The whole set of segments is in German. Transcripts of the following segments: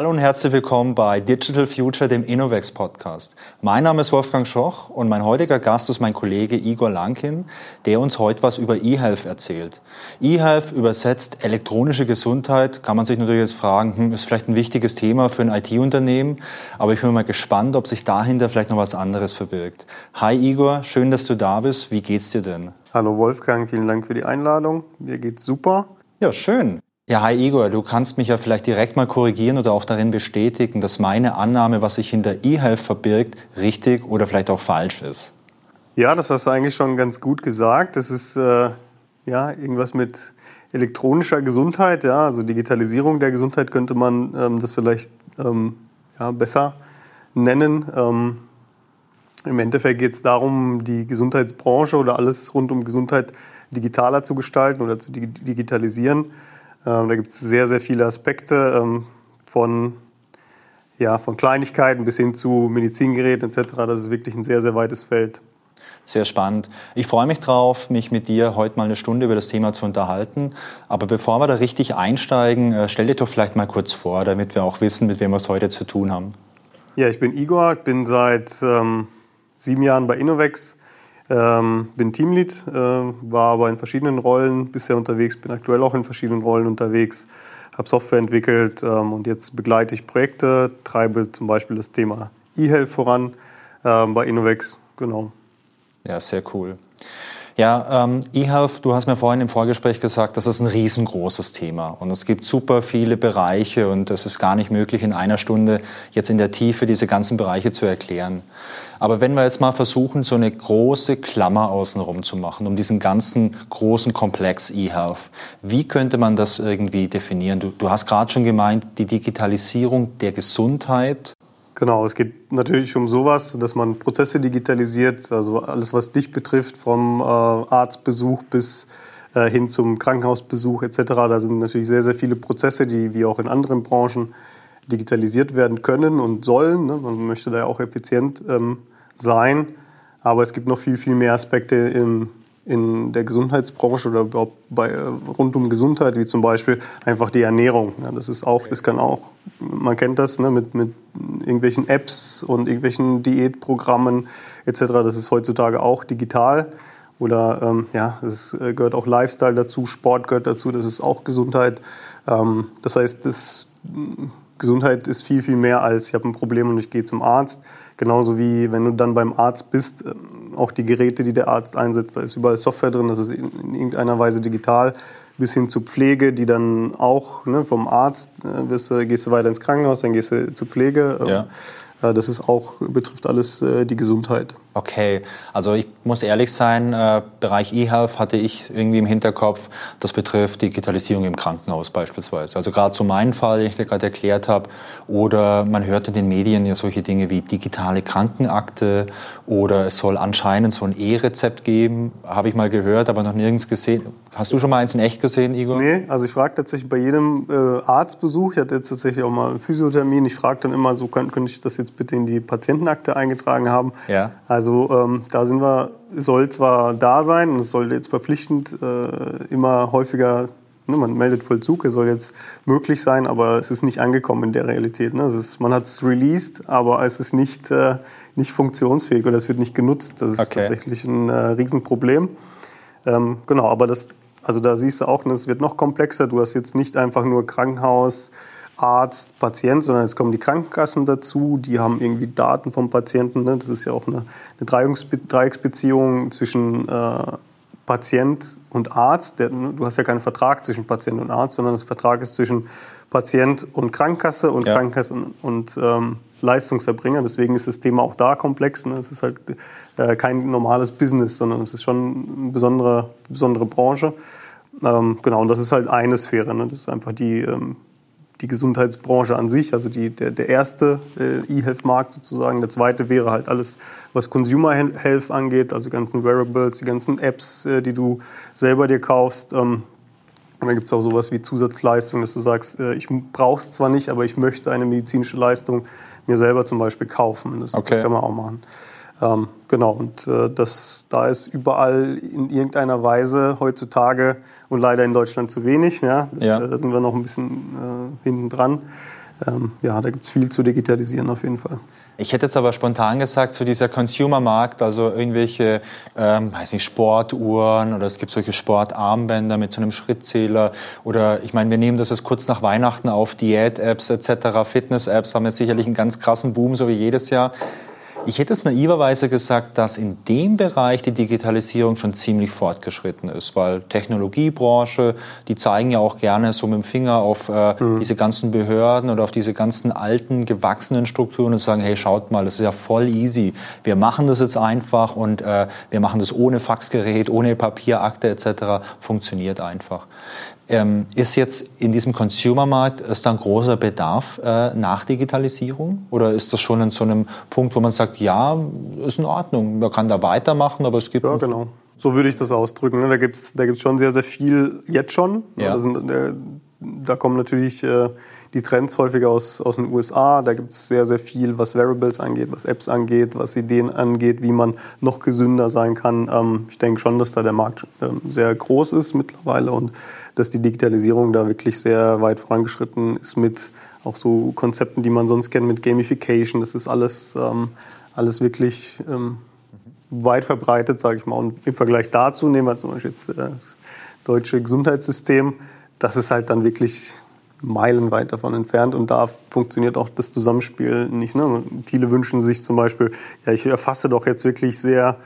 Hallo und herzlich willkommen bei Digital Future, dem Innovex Podcast. Mein Name ist Wolfgang Schoch und mein heutiger Gast ist mein Kollege Igor Lankin, der uns heute was über eHealth erzählt. eHealth übersetzt elektronische Gesundheit, kann man sich natürlich jetzt fragen, hm, ist vielleicht ein wichtiges Thema für ein IT-Unternehmen, aber ich bin mal gespannt, ob sich dahinter vielleicht noch was anderes verbirgt. Hi Igor, schön, dass du da bist. Wie geht's dir denn? Hallo Wolfgang, vielen Dank für die Einladung. Mir geht's super. Ja, schön. Ja, hi Igor, du kannst mich ja vielleicht direkt mal korrigieren oder auch darin bestätigen, dass meine Annahme, was sich hinter eHealth verbirgt, richtig oder vielleicht auch falsch ist. Ja, das hast du eigentlich schon ganz gut gesagt. Das ist äh, ja irgendwas mit elektronischer Gesundheit, ja, also Digitalisierung der Gesundheit könnte man ähm, das vielleicht ähm, ja, besser nennen. Ähm, Im Endeffekt geht es darum, die Gesundheitsbranche oder alles rund um Gesundheit digitaler zu gestalten oder zu digitalisieren. Ähm, da gibt es sehr, sehr viele Aspekte ähm, von, ja, von Kleinigkeiten bis hin zu Medizingeräten etc. Das ist wirklich ein sehr, sehr weites Feld. Sehr spannend. Ich freue mich drauf, mich mit dir heute mal eine Stunde über das Thema zu unterhalten. Aber bevor wir da richtig einsteigen, äh, stell dich doch vielleicht mal kurz vor, damit wir auch wissen, mit wem wir es heute zu tun haben. Ja, ich bin Igor, bin seit ähm, sieben Jahren bei Innovex ähm, bin Teamlead, äh, war aber in verschiedenen Rollen bisher unterwegs, bin aktuell auch in verschiedenen Rollen unterwegs, habe Software entwickelt ähm, und jetzt begleite ich Projekte, treibe zum Beispiel das Thema E-Health voran äh, bei Innovex. Genau. Ja, sehr cool. Ja, ähm, eHealth, du hast mir vorhin im Vorgespräch gesagt, das ist ein riesengroßes Thema und es gibt super viele Bereiche und es ist gar nicht möglich, in einer Stunde jetzt in der Tiefe diese ganzen Bereiche zu erklären. Aber wenn wir jetzt mal versuchen, so eine große Klammer außenrum zu machen, um diesen ganzen großen Komplex eHealth, wie könnte man das irgendwie definieren? Du, du hast gerade schon gemeint, die Digitalisierung der Gesundheit Genau, es geht natürlich um sowas, dass man Prozesse digitalisiert, also alles, was dich betrifft, vom äh, Arztbesuch bis äh, hin zum Krankenhausbesuch etc. Da sind natürlich sehr, sehr viele Prozesse, die wie auch in anderen Branchen digitalisiert werden können und sollen. Ne? Man möchte da ja auch effizient ähm, sein, aber es gibt noch viel, viel mehr Aspekte im in der Gesundheitsbranche oder überhaupt bei, äh, rund um Gesundheit, wie zum Beispiel einfach die Ernährung. Ja, das ist auch, das kann auch, man kennt das ne, mit, mit irgendwelchen Apps und irgendwelchen Diätprogrammen etc. Das ist heutzutage auch digital. Oder ähm, ja, es äh, gehört auch Lifestyle dazu, Sport gehört dazu, das ist auch Gesundheit. Ähm, das heißt, das, Gesundheit ist viel, viel mehr als ich habe ein Problem und ich gehe zum Arzt. Genauso wie wenn du dann beim Arzt bist, ähm, auch die Geräte, die der Arzt einsetzt, da ist überall Software drin, das ist in irgendeiner Weise digital, bis hin zu Pflege, die dann auch ne, vom Arzt, äh, gehst du weiter ins Krankenhaus, dann gehst du zur Pflege. Ähm, ja. Das ist auch, betrifft alles äh, die Gesundheit. Okay, also ich muss ehrlich sein, äh, Bereich E-Health hatte ich irgendwie im Hinterkopf, das betrifft Digitalisierung im Krankenhaus beispielsweise. Also gerade zu meinem Fall, den ich gerade erklärt habe, oder man hört in den Medien ja solche Dinge wie digitale Krankenakte oder es soll anscheinend so ein E-Rezept geben, habe ich mal gehört, aber noch nirgends gesehen. Hast du schon mal eins in echt gesehen, Igor? Nee, also ich frage tatsächlich bei jedem äh, Arztbesuch, ich hatte jetzt tatsächlich auch mal einen Physiothermin, ich frage dann immer so, könnte, könnte ich das jetzt bitte in die Patientenakte eingetragen haben? Ja. Also ähm, da sind wir, soll zwar da sein und es soll jetzt verpflichtend äh, immer häufiger, ne, man meldet Vollzug, es soll jetzt möglich sein, aber es ist nicht angekommen in der Realität. Ne? Ist, man hat es released, aber es ist nicht, äh, nicht funktionsfähig oder es wird nicht genutzt. Das ist okay. tatsächlich ein äh, Riesenproblem. Ähm, genau, aber das, also da siehst du auch, ne, es wird noch komplexer. Du hast jetzt nicht einfach nur Krankenhaus, Arzt, Patient, sondern jetzt kommen die Krankenkassen dazu, die haben irgendwie Daten vom Patienten. Ne? Das ist ja auch eine, eine Dreiecksbeziehung zwischen äh, Patient und Arzt. Der, ne, du hast ja keinen Vertrag zwischen Patient und Arzt, sondern das Vertrag ist zwischen Patient und Krankenkasse und ja. Krankenkasse und, und ähm, Leistungserbringer. Deswegen ist das Thema auch da komplex. Ne? Es ist halt äh, kein normales Business, sondern es ist schon eine besondere, besondere Branche. Ähm, genau, und das ist halt eine Sphäre. Ne? Das ist einfach die ähm, die Gesundheitsbranche an sich, also die, der, der erste äh, E-Health-Markt sozusagen. Der zweite wäre halt alles, was Consumer Health angeht, also die ganzen Wearables, die ganzen Apps, äh, die du selber dir kaufst. Ähm, und dann gibt es auch sowas wie Zusatzleistungen, dass du sagst, äh, ich brauche es zwar nicht, aber ich möchte eine medizinische Leistung mir selber zum Beispiel kaufen. Das, okay. das kann man auch machen. Ähm, genau, und äh, das, da ist überall in irgendeiner Weise heutzutage und leider in Deutschland zu wenig. Ja, das, ja. Äh, da sind wir noch ein bisschen äh, hinten dran. ähm, ja, da gibt es viel zu digitalisieren auf jeden Fall. Ich hätte jetzt aber spontan gesagt, so dieser Consumer-Markt, also irgendwelche, ähm, weiß nicht, Sportuhren oder es gibt solche Sportarmbänder mit so einem Schrittzähler oder ich meine, wir nehmen das jetzt kurz nach Weihnachten auf, Diät-Apps etc., Fitness-Apps haben jetzt sicherlich einen ganz krassen Boom, so wie jedes Jahr. Ich hätte es naiverweise gesagt, dass in dem Bereich die Digitalisierung schon ziemlich fortgeschritten ist, weil Technologiebranche, die zeigen ja auch gerne so mit dem Finger auf äh, mhm. diese ganzen Behörden oder auf diese ganzen alten, gewachsenen Strukturen und sagen, hey, schaut mal, das ist ja voll easy. Wir machen das jetzt einfach und äh, wir machen das ohne Faxgerät, ohne Papierakte etc. Funktioniert einfach. Ähm, ist jetzt in diesem Consumermarkt ist da ein großer Bedarf äh, nach Digitalisierung? Oder ist das schon in so einem Punkt, wo man sagt, ja, ist in Ordnung, man kann da weitermachen, aber es gibt. Ja, genau. So würde ich das ausdrücken. Ne? Da gibt es da gibt's schon sehr, sehr viel jetzt schon. Ja. Da, sind, äh, da kommen natürlich äh, die Trends häufig aus, aus den USA. Da gibt es sehr, sehr viel, was Variables angeht, was Apps angeht, was Ideen angeht, wie man noch gesünder sein kann. Ähm, ich denke schon, dass da der Markt ähm, sehr groß ist mittlerweile und dass die Digitalisierung da wirklich sehr weit vorangeschritten ist mit auch so Konzepten, die man sonst kennt mit Gamification. Das ist alles, ähm, alles wirklich ähm, weit verbreitet, sage ich mal. Und im Vergleich dazu nehmen wir zum Beispiel jetzt äh, das deutsche Gesundheitssystem. Das ist halt dann wirklich meilenweit davon entfernt und da funktioniert auch das Zusammenspiel nicht. Ne? Viele wünschen sich zum Beispiel, ja, ich erfasse doch jetzt wirklich sehr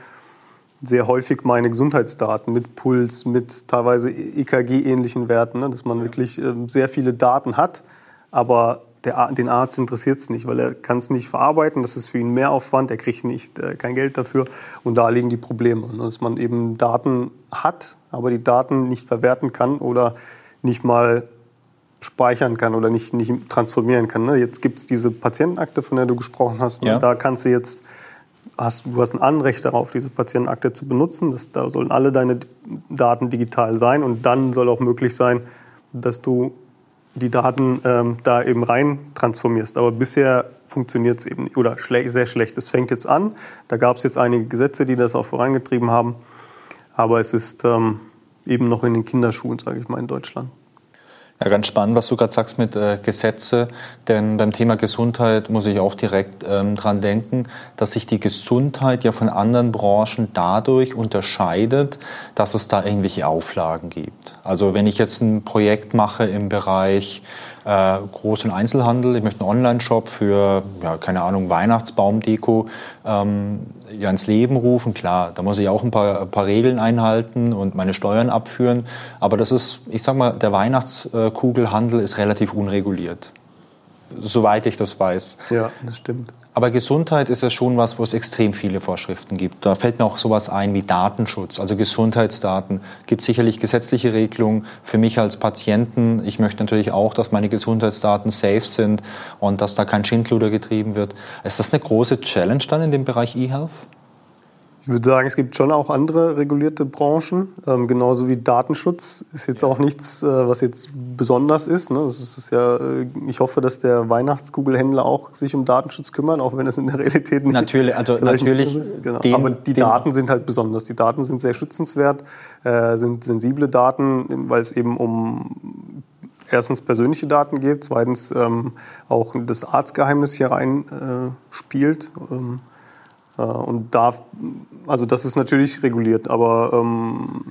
sehr häufig meine Gesundheitsdaten mit Puls, mit teilweise EKG-ähnlichen Werten, ne, dass man wirklich ähm, sehr viele Daten hat, aber der, den Arzt interessiert es nicht, weil er kann es nicht verarbeiten, das ist für ihn mehr Aufwand, er kriegt nicht äh, kein Geld dafür und da liegen die Probleme, ne, dass man eben Daten hat, aber die Daten nicht verwerten kann oder nicht mal speichern kann oder nicht, nicht transformieren kann. Ne. Jetzt gibt es diese Patientenakte, von der du gesprochen hast, ja. und da kannst du jetzt hast, du hast ein Anrecht darauf, diese Patientenakte zu benutzen. Das, da sollen alle deine Daten digital sein und dann soll auch möglich sein, dass du die Daten ähm, da eben rein transformierst. Aber bisher funktioniert es eben oder schle sehr schlecht. Es fängt jetzt an. Da gab es jetzt einige Gesetze, die das auch vorangetrieben haben. Aber es ist ähm, eben noch in den Kinderschuhen, sage ich mal, in Deutschland. Ja, ganz spannend, was du gerade sagst mit äh, Gesetze, denn beim Thema Gesundheit muss ich auch direkt ähm, dran denken, dass sich die Gesundheit ja von anderen Branchen dadurch unterscheidet, dass es da irgendwelche Auflagen gibt. Also wenn ich jetzt ein Projekt mache im Bereich äh, großen Einzelhandel, ich möchte einen Online-Shop für, ja, keine Ahnung, Weihnachtsbaumdeko ähm, ja, ins Leben rufen. Klar, da muss ich auch ein paar, ein paar Regeln einhalten und meine Steuern abführen. Aber das ist, ich sag mal, der Weihnachtskugelhandel ist relativ unreguliert soweit ich das weiß. Ja, das stimmt. Aber Gesundheit ist ja schon was, wo es extrem viele Vorschriften gibt. Da fällt mir auch sowas ein wie Datenschutz, also Gesundheitsdaten. Gibt sicherlich gesetzliche Regelungen für mich als Patienten. Ich möchte natürlich auch, dass meine Gesundheitsdaten safe sind und dass da kein Schindluder getrieben wird. Ist das eine große Challenge dann in dem Bereich E-Health? Ich würde sagen, es gibt schon auch andere regulierte Branchen, ähm, genauso wie Datenschutz ist jetzt auch nichts, äh, was jetzt besonders ist. Ne? Ist ja, äh, ich hoffe, dass der Weihnachtskugelhändler auch sich um Datenschutz kümmert, auch wenn es in der Realität nicht natürlich, also natürlich ist. Genau. Den, Aber die Daten sind halt besonders. Die Daten sind sehr schützenswert, äh, sind sensible Daten, weil es eben um erstens persönliche Daten geht, zweitens ähm, auch das Arztgeheimnis hier rein äh, spielt. Ähm, äh, und da, also das ist natürlich reguliert, aber ähm,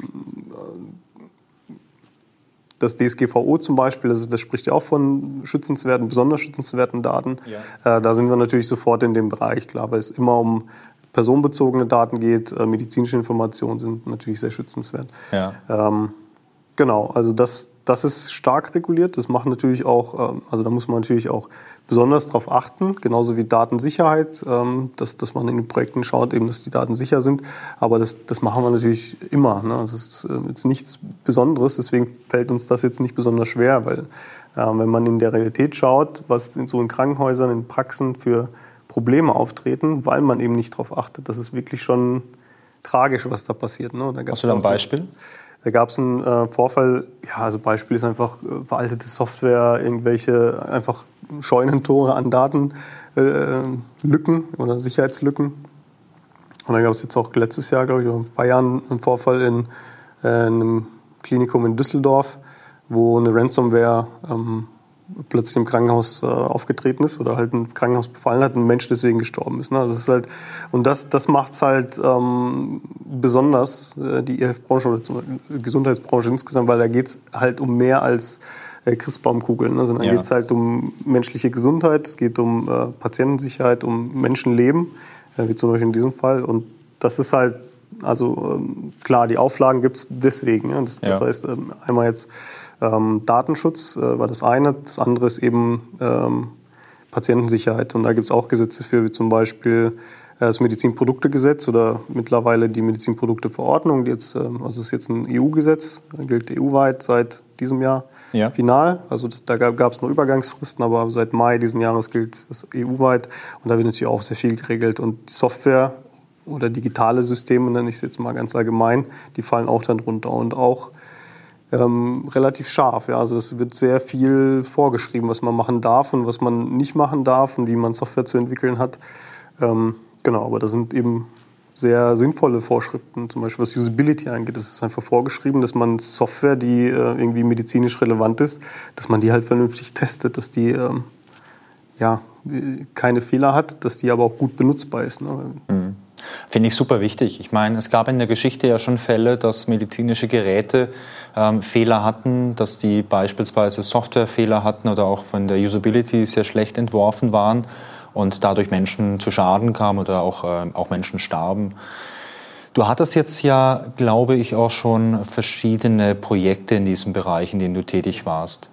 das DSGVO zum Beispiel, das, das, spricht ja auch von schützenswerten, besonders schützenswerten Daten. Ja. Äh, da sind wir natürlich sofort in dem Bereich, klar, weil es immer um personenbezogene Daten geht. Äh, medizinische Informationen sind natürlich sehr schützenswert. Ja. Ähm, genau, also das, das ist stark reguliert. Das macht natürlich auch, ähm, also da muss man natürlich auch besonders darauf achten, genauso wie Datensicherheit, ähm, dass, dass man in den Projekten schaut, eben, dass die Daten sicher sind. Aber das, das machen wir natürlich immer. Ne? Das ist äh, jetzt nichts Besonderes, deswegen fällt uns das jetzt nicht besonders schwer, weil wenn man in der Realität schaut, was in so in Krankenhäusern, in Praxen für Probleme auftreten, weil man eben nicht darauf achtet, das ist wirklich schon tragisch, was da passiert. Ne? Da Hast du da ein Beispiel? Da gab es einen äh, Vorfall, ja, also Beispiel ist einfach äh, veraltete Software, irgendwelche einfach Scheunentore an Datenlücken äh, oder Sicherheitslücken. Und dann gab es jetzt auch letztes Jahr, glaube ich, vor ein paar einen Vorfall in, äh, einem Klinikum in Düsseldorf, wo eine Ransomware ähm, plötzlich im Krankenhaus äh, aufgetreten ist oder halt ein Krankenhaus befallen hat und ein Mensch deswegen gestorben ist. Ne? Also das ist halt, und das, das macht es halt ähm, besonders, äh, die EF-Branche oder die Gesundheitsbranche insgesamt, weil da geht es halt um mehr als äh, Christbaumkugeln, ne? sondern ja. geht es halt um menschliche Gesundheit, es geht um äh, Patientensicherheit, um Menschenleben, äh, wie zum Beispiel in diesem Fall. Und das ist halt, also ähm, klar, die Auflagen gibt es deswegen. Ja? Das, ja. das heißt, ähm, einmal jetzt ähm, Datenschutz äh, war das eine, das andere ist eben ähm, Patientensicherheit. Und da gibt es auch Gesetze für, wie zum Beispiel äh, das Medizinproduktegesetz oder mittlerweile die Medizinprodukteverordnung. Die jetzt, ähm, also ist jetzt ein EU-Gesetz, gilt EU-weit seit diesem Jahr ja. final. Also das, da gab es noch Übergangsfristen, aber seit Mai diesen Jahres gilt das EU-weit. Und da wird natürlich auch sehr viel geregelt. Und die Software oder digitale Systeme, nenne ich es jetzt mal ganz allgemein, die fallen auch dann runter. Und auch ähm, relativ scharf. Ja. Also es wird sehr viel vorgeschrieben, was man machen darf und was man nicht machen darf und wie man Software zu entwickeln hat. Ähm, genau, aber da sind eben sehr sinnvolle Vorschriften, zum Beispiel was Usability angeht. Es ist einfach vorgeschrieben, dass man Software, die äh, irgendwie medizinisch relevant ist, dass man die halt vernünftig testet, dass die ähm, ja, keine Fehler hat, dass die aber auch gut benutzbar ist. Ne? Mhm. Finde ich super wichtig. Ich meine, es gab in der Geschichte ja schon Fälle, dass medizinische Geräte ähm, Fehler hatten, dass die beispielsweise Softwarefehler hatten oder auch von der Usability sehr schlecht entworfen waren und dadurch Menschen zu Schaden kamen oder auch, äh, auch Menschen starben. Du hattest jetzt ja, glaube ich, auch schon verschiedene Projekte in diesem Bereich, in denen du tätig warst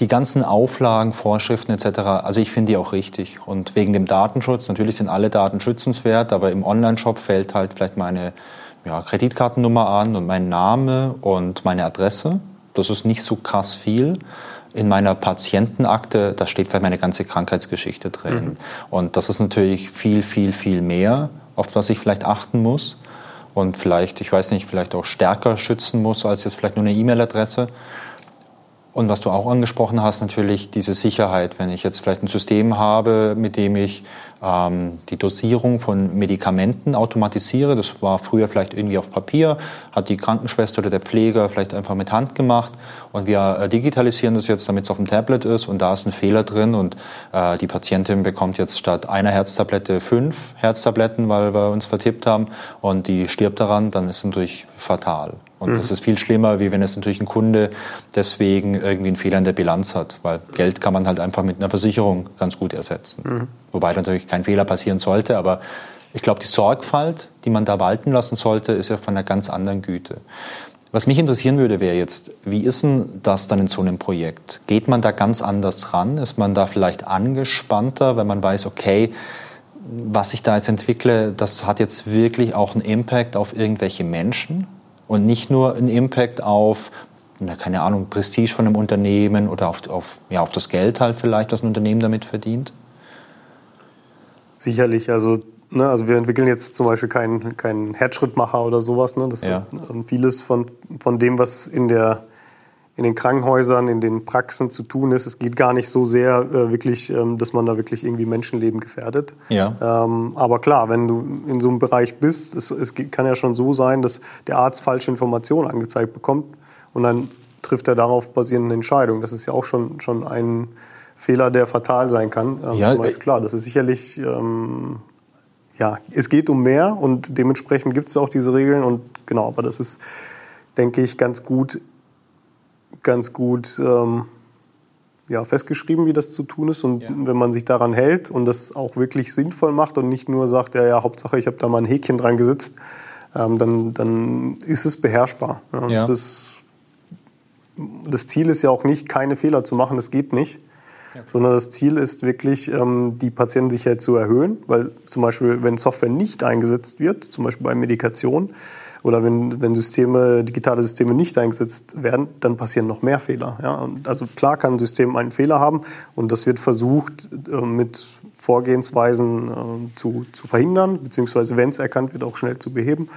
die ganzen Auflagen, Vorschriften etc., also ich finde die auch richtig. Und wegen dem Datenschutz, natürlich sind alle Daten schützenswert, aber im Online-Shop fällt halt vielleicht meine ja, Kreditkartennummer an und mein Name und meine Adresse. Das ist nicht so krass viel. In meiner Patientenakte, da steht vielleicht meine ganze Krankheitsgeschichte drin. Mhm. Und das ist natürlich viel, viel, viel mehr, auf was ich vielleicht achten muss. Und vielleicht, ich weiß nicht, vielleicht auch stärker schützen muss als jetzt vielleicht nur eine E-Mail-Adresse. Und was du auch angesprochen hast, natürlich diese Sicherheit. Wenn ich jetzt vielleicht ein System habe, mit dem ich ähm, die Dosierung von Medikamenten automatisiere, das war früher vielleicht irgendwie auf Papier, hat die Krankenschwester oder der Pfleger vielleicht einfach mit Hand gemacht und wir äh, digitalisieren das jetzt, damit es auf dem Tablet ist und da ist ein Fehler drin und äh, die Patientin bekommt jetzt statt einer Herztablette fünf Herztabletten, weil wir uns vertippt haben und die stirbt daran, dann ist es natürlich fatal. Und mhm. das ist viel schlimmer, wie wenn es natürlich ein Kunde deswegen irgendwie einen Fehler in der Bilanz hat, weil Geld kann man halt einfach mit einer Versicherung ganz gut ersetzen. Mhm. Wobei natürlich kein Fehler passieren sollte, aber ich glaube, die Sorgfalt, die man da walten lassen sollte, ist ja von einer ganz anderen Güte. Was mich interessieren würde, wäre jetzt, wie ist denn das dann in so einem Projekt? Geht man da ganz anders ran? Ist man da vielleicht angespannter, wenn man weiß, okay, was ich da jetzt entwickle, das hat jetzt wirklich auch einen Impact auf irgendwelche Menschen? Und nicht nur ein Impact auf, na, keine Ahnung, Prestige von einem Unternehmen oder auf, auf, ja, auf das Geld halt vielleicht, was ein Unternehmen damit verdient? Sicherlich, also, ne, also wir entwickeln jetzt zum Beispiel keinen, keinen Herzschrittmacher oder sowas. Ne? Das ja. ist vieles von, von dem, was in der in den Krankenhäusern, in den Praxen zu tun ist. Es geht gar nicht so sehr äh, wirklich, ähm, dass man da wirklich irgendwie Menschenleben gefährdet. Ja. Ähm, aber klar, wenn du in so einem Bereich bist, es, es kann ja schon so sein, dass der Arzt falsche Informationen angezeigt bekommt und dann trifft er darauf basierende Entscheidungen. Das ist ja auch schon, schon ein Fehler, der fatal sein kann. Ähm, ja, Beispiel, klar, das ist sicherlich, ähm, ja, es geht um mehr und dementsprechend gibt es auch diese Regeln und genau, aber das ist, denke ich, ganz gut ganz gut ähm, ja, festgeschrieben, wie das zu tun ist. Und ja. wenn man sich daran hält und das auch wirklich sinnvoll macht und nicht nur sagt, ja, ja, Hauptsache, ich habe da mal ein Häkchen dran gesetzt, ähm, dann, dann ist es beherrschbar. Ja. Ja. Das, das, Ziel ist ja auch nicht, keine Fehler zu machen, das geht nicht. Sondern das Ziel ist wirklich, ähm, die Patientensicherheit zu erhöhen, weil zum Beispiel, wenn Software nicht eingesetzt wird, zum Beispiel bei Medikation, oder wenn, wenn Systeme, digitale Systeme nicht eingesetzt werden, dann passieren noch mehr Fehler. Ja? also klar kann ein System einen Fehler haben und das wird versucht äh, mit Vorgehensweisen äh, zu, zu verhindern, beziehungsweise wenn es erkannt wird, auch schnell zu beheben.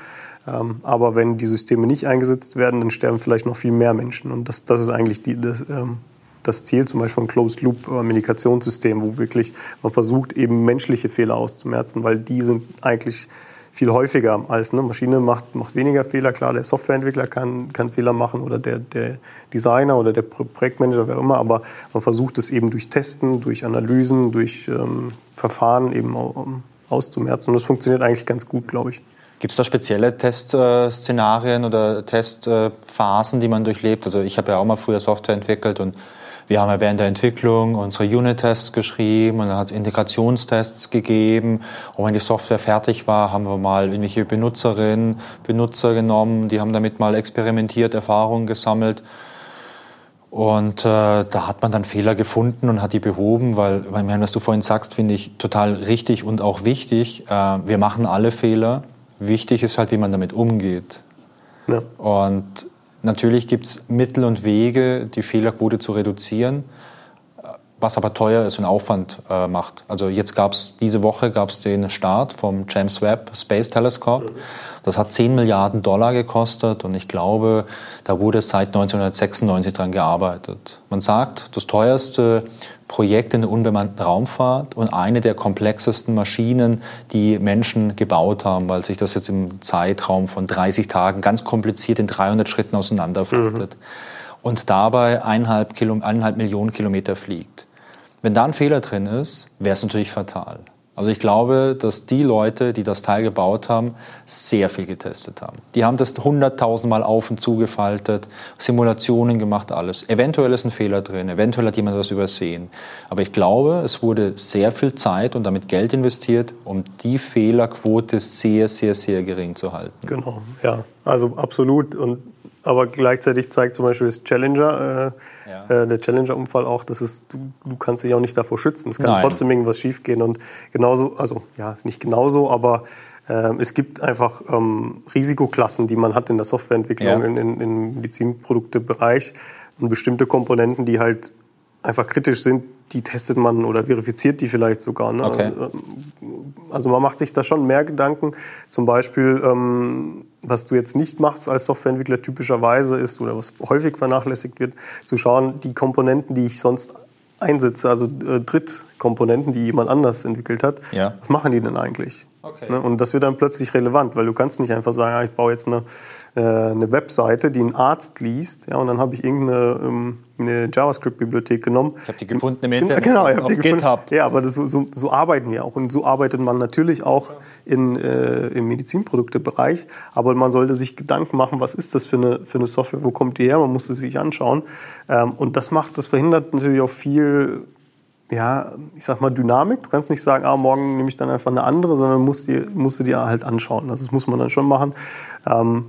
Ähm, aber wenn die Systeme nicht eingesetzt werden, dann sterben vielleicht noch viel mehr Menschen. Und das, das ist eigentlich die, das, ähm, das Ziel zum Beispiel von Closed Loop äh, Medikationssystem, wo wirklich man versucht, eben menschliche Fehler auszumerzen, weil die sind eigentlich viel häufiger als eine Maschine macht, macht weniger Fehler. Klar, der Softwareentwickler kann, kann Fehler machen oder der, der Designer oder der Projektmanager, wer immer, aber man versucht es eben durch Testen, durch Analysen, durch ähm, Verfahren eben auszumerzen und das funktioniert eigentlich ganz gut, glaube ich. Gibt es da spezielle Testszenarien oder Testphasen, die man durchlebt? Also ich habe ja auch mal früher Software entwickelt und wir haben ja während der Entwicklung unsere Unit-Tests geschrieben und dann hat es Integrationstests gegeben. Und wenn die Software fertig war, haben wir mal irgendwelche Benutzerinnen, Benutzer genommen, die haben damit mal experimentiert, Erfahrungen gesammelt. Und äh, da hat man dann Fehler gefunden und hat die behoben, weil, weil was du vorhin sagst, finde ich total richtig und auch wichtig. Äh, wir machen alle Fehler. Wichtig ist halt, wie man damit umgeht. Ja. Und Natürlich gibt es Mittel und Wege, die Fehlerquote zu reduzieren, was aber teuer ist und Aufwand äh, macht. Also jetzt gab es diese Woche gab es den Start vom James Webb Space Telescope. Das hat 10 Milliarden Dollar gekostet und ich glaube, da wurde seit 1996 dran gearbeitet. Man sagt, das teuerste Projekt in der unbemannten Raumfahrt und eine der komplexesten Maschinen, die Menschen gebaut haben, weil sich das jetzt im Zeitraum von 30 Tagen ganz kompliziert in 300 Schritten auseinanderfaltet mhm. und dabei eineinhalb, Kilo, eineinhalb Millionen Kilometer fliegt. Wenn da ein Fehler drin ist, wäre es natürlich fatal. Also ich glaube, dass die Leute, die das Teil gebaut haben, sehr viel getestet haben. Die haben das hunderttausendmal auf und zugefaltet, Simulationen gemacht, alles. Eventuell ist ein Fehler drin, eventuell hat jemand was übersehen. Aber ich glaube, es wurde sehr viel Zeit und damit Geld investiert, um die Fehlerquote sehr, sehr, sehr gering zu halten. Genau, ja, also absolut. Und aber gleichzeitig zeigt zum Beispiel das Challenger, äh, ja. äh, der Challenger-Unfall auch, dass es, du, du, kannst dich auch nicht davor schützen. Es kann Nein. trotzdem irgendwas schiefgehen und genauso, also ja, ist nicht genauso, aber äh, es gibt einfach ähm, Risikoklassen, die man hat in der Softwareentwicklung, ja. in, in, im Medizinproduktebereich und bestimmte Komponenten, die halt einfach kritisch sind, die testet man oder verifiziert die vielleicht sogar. Ne? Okay. Also man macht sich da schon mehr Gedanken. Zum Beispiel, ähm, was du jetzt nicht machst als Softwareentwickler typischerweise ist oder was häufig vernachlässigt wird, zu schauen, die Komponenten, die ich sonst einsetze, also äh, Drittkomponenten, die jemand anders entwickelt hat, ja. was machen die denn eigentlich? Okay. Ne? Und das wird dann plötzlich relevant, weil du kannst nicht einfach sagen, ja, ich baue jetzt eine, äh, eine Webseite, die ein Arzt liest, ja, und dann habe ich irgendeine ähm, eine JavaScript-Bibliothek genommen. Ich habe die gefunden im Internet, genau, ich auf, die gefunden. GitHub. Ja, aber das, so, so, so, arbeiten wir auch. Und so arbeitet man natürlich auch in, äh, im Medizinproduktebereich. Aber man sollte sich Gedanken machen, was ist das für eine, für eine Software, wo kommt die her? Man muss es sich anschauen. Ähm, und das macht, das verhindert natürlich auch viel ja, ich sag mal, Dynamik. Du kannst nicht sagen, ah, morgen nehme ich dann einfach eine andere, sondern musst, die, musst du dir halt anschauen. Also das muss man dann schon machen. Ähm,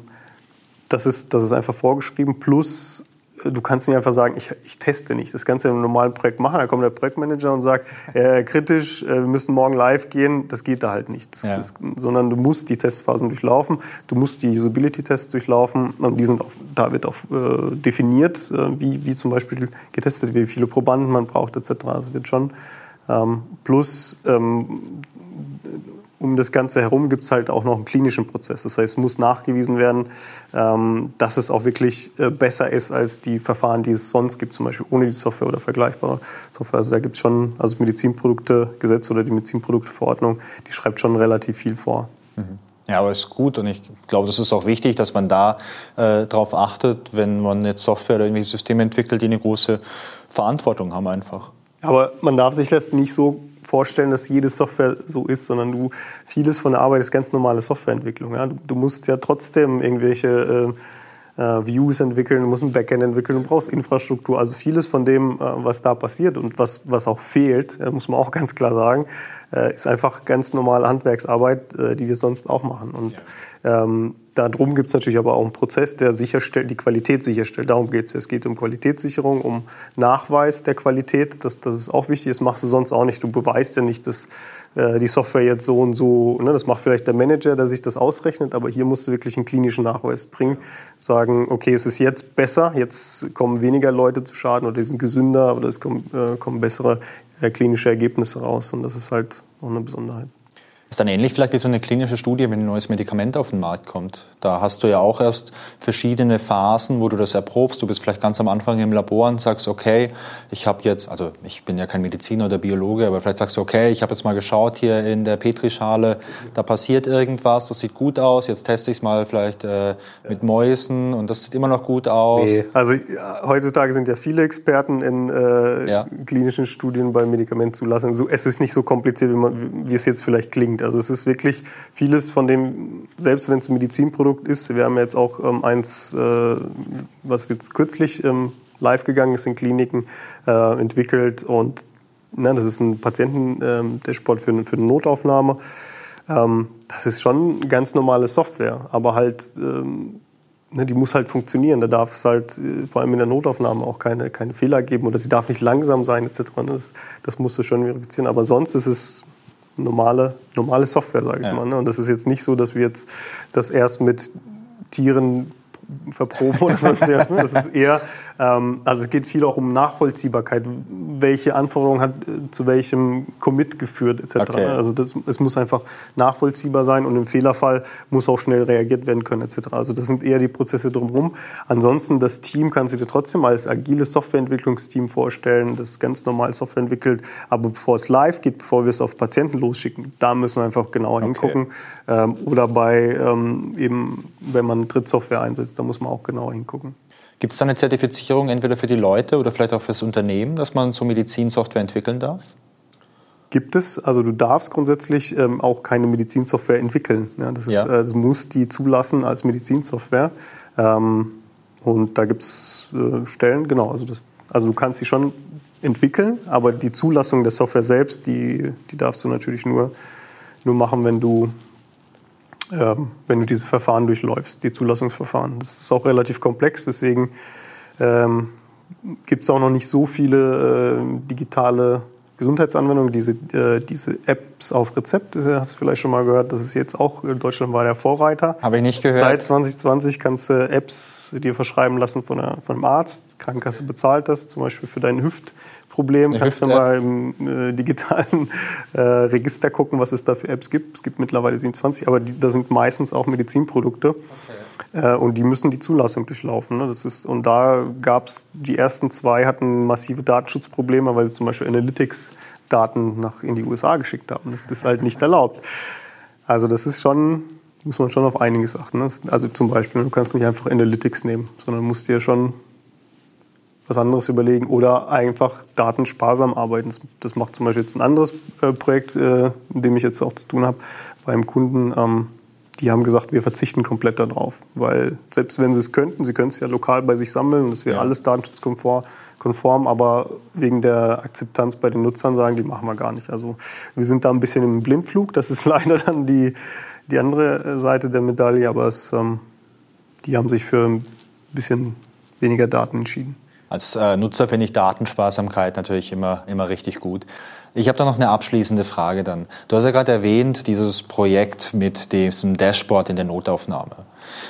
das, ist, das ist einfach vorgeschrieben. Plus du kannst nicht einfach sagen, ich, ich teste nicht. Das kannst du ja im normalen Projekt machen. Da kommt der Projektmanager und sagt, äh, kritisch, äh, wir müssen morgen live gehen. Das geht da halt nicht. Das, ja. das, sondern du musst die Testphasen durchlaufen. Du musst die Usability-Tests durchlaufen. Und die sind auch, da wird auch äh, definiert, äh, wie, wie zum Beispiel getestet wird, wie viele Probanden man braucht, etc. Das wird schon. Ähm, plus ähm, um das Ganze herum gibt es halt auch noch einen klinischen Prozess. Das heißt, es muss nachgewiesen werden, ähm, dass es auch wirklich äh, besser ist als die Verfahren, die es sonst gibt, zum Beispiel ohne die Software oder vergleichbare Software. Also da gibt es schon, also Medizinproduktegesetz oder die Medizinprodukteverordnung, die schreibt schon relativ viel vor. Mhm. Ja, aber ist gut und ich glaube, das ist auch wichtig, dass man da äh, darauf achtet, wenn man jetzt Software oder irgendwelche Systeme entwickelt, die eine große Verantwortung haben einfach. Aber man darf sich das nicht so vorstellen, dass jede Software so ist, sondern du vieles von der Arbeit ist ganz normale Softwareentwicklung. Ja? Du, du musst ja trotzdem irgendwelche äh, äh, Views entwickeln, du musst ein Backend entwickeln, du brauchst Infrastruktur. Also vieles von dem, äh, was da passiert und was, was auch fehlt, äh, muss man auch ganz klar sagen, äh, ist einfach ganz normale Handwerksarbeit, äh, die wir sonst auch machen. Und ja. ähm, Darum gibt es natürlich aber auch einen Prozess, der sicherstellt, die Qualität sicherstellt. Darum geht es. Es geht um Qualitätssicherung, um Nachweis der Qualität. Das, das ist auch wichtig. Das machst du sonst auch nicht. Du beweist ja nicht, dass äh, die Software jetzt so und so, ne, das macht vielleicht der Manager, der sich das ausrechnet, aber hier musst du wirklich einen klinischen Nachweis bringen. Sagen, okay, es ist jetzt besser, jetzt kommen weniger Leute zu Schaden oder die sind gesünder oder es kommen, äh, kommen bessere klinische Ergebnisse raus. Und das ist halt noch eine Besonderheit. Ist dann ähnlich vielleicht wie so eine klinische Studie, wenn ein neues Medikament auf den Markt kommt. Da hast du ja auch erst verschiedene Phasen, wo du das erprobst. Du bist vielleicht ganz am Anfang im Labor und sagst, okay, ich habe jetzt, also ich bin ja kein Mediziner oder Biologe, aber vielleicht sagst du, okay, ich habe jetzt mal geschaut hier in der Petrischale, da passiert irgendwas, das sieht gut aus, jetzt teste ich es mal vielleicht äh, mit Mäusen und das sieht immer noch gut aus. Nee. Also heutzutage sind ja viele Experten in äh, ja. klinischen Studien bei Medikamentzulassung. So, es ist nicht so kompliziert, wie, man, wie es jetzt vielleicht klingt. Also es ist wirklich vieles von dem, selbst wenn es ein Medizinprodukt ist, wir haben jetzt auch ähm, eins, äh, was jetzt kürzlich ähm, live gegangen ist in Kliniken, äh, entwickelt und na, das ist ein Patienten-Dashboard ähm, für, für eine Notaufnahme. Ähm, das ist schon ganz normale Software, aber halt ähm, ne, die muss halt funktionieren. Da darf es halt äh, vor allem in der Notaufnahme auch keine, keine Fehler geben oder sie darf nicht langsam sein etc. Das, das musst du schon verifizieren. Aber sonst ist es normale, normale Software, sage ich ja. mal. Ne? Und das ist jetzt nicht so, dass wir jetzt das erst mit Tieren verproben oder sonst was. Ne? Das ist eher also es geht viel auch um Nachvollziehbarkeit. Welche Anforderungen hat äh, zu welchem Commit geführt etc. Okay. Also das, es muss einfach nachvollziehbar sein und im Fehlerfall muss auch schnell reagiert werden können etc. Also das sind eher die Prozesse drumherum. Ansonsten das Team kannst du dir trotzdem als agiles Softwareentwicklungsteam vorstellen, das ganz normal Software entwickelt. Aber bevor es live geht, bevor wir es auf Patienten losschicken, da müssen wir einfach genauer okay. hingucken. Ähm, oder bei ähm, eben, wenn man Drittsoftware einsetzt, da muss man auch genauer hingucken. Gibt es da eine Zertifizierung entweder für die Leute oder vielleicht auch fürs Unternehmen, dass man so Medizinsoftware entwickeln darf? Gibt es. Also du darfst grundsätzlich ähm, auch keine Medizinsoftware entwickeln. Ja, das, ist, ja. äh, das muss die zulassen als Medizinsoftware. Ähm, und da gibt es äh, Stellen, genau. Also, das, also du kannst sie schon entwickeln, aber die Zulassung der Software selbst, die, die darfst du natürlich nur, nur machen, wenn du wenn du diese Verfahren durchläufst, die Zulassungsverfahren. Das ist auch relativ komplex, deswegen ähm, gibt es auch noch nicht so viele äh, digitale Gesundheitsanwendungen, diese, äh, diese Apps auf Rezept, äh, hast du vielleicht schon mal gehört, das ist jetzt auch, Deutschland war der Vorreiter. Habe ich nicht gehört. Seit 2020 kannst du Apps dir verschreiben lassen von, einer, von einem Arzt, Krankenkasse bezahlt das, zum Beispiel für deinen Hüft, Problem. Kannst du mal im äh, digitalen äh, Register gucken, was es da für Apps gibt. Es gibt mittlerweile 27, aber die, da sind meistens auch Medizinprodukte. Okay. Äh, und die müssen die Zulassung durchlaufen. Ne? Das ist, und da gab es, die ersten zwei hatten massive Datenschutzprobleme, weil sie zum Beispiel Analytics-Daten nach in die USA geschickt haben. Das ist halt nicht erlaubt. Also das ist schon, muss man schon auf einiges achten. Ne? Also zum Beispiel, du kannst nicht einfach Analytics nehmen, sondern musst dir schon was anderes überlegen oder einfach datensparsam arbeiten. Das, das macht zum Beispiel jetzt ein anderes äh, Projekt, äh, in dem ich jetzt auch zu tun habe, beim Kunden. Ähm, die haben gesagt, wir verzichten komplett darauf, weil selbst wenn sie es könnten, sie können es ja lokal bei sich sammeln und das wäre ja. alles datenschutzkonform, konform, aber wegen der Akzeptanz bei den Nutzern sagen, die machen wir gar nicht. Also wir sind da ein bisschen im Blindflug, das ist leider dann die, die andere Seite der Medaille, aber es, ähm, die haben sich für ein bisschen weniger Daten entschieden als äh, Nutzer finde ich Datensparsamkeit natürlich immer, immer richtig gut. Ich habe da noch eine abschließende Frage dann. Du hast ja gerade erwähnt, dieses Projekt mit diesem Dashboard in der Notaufnahme.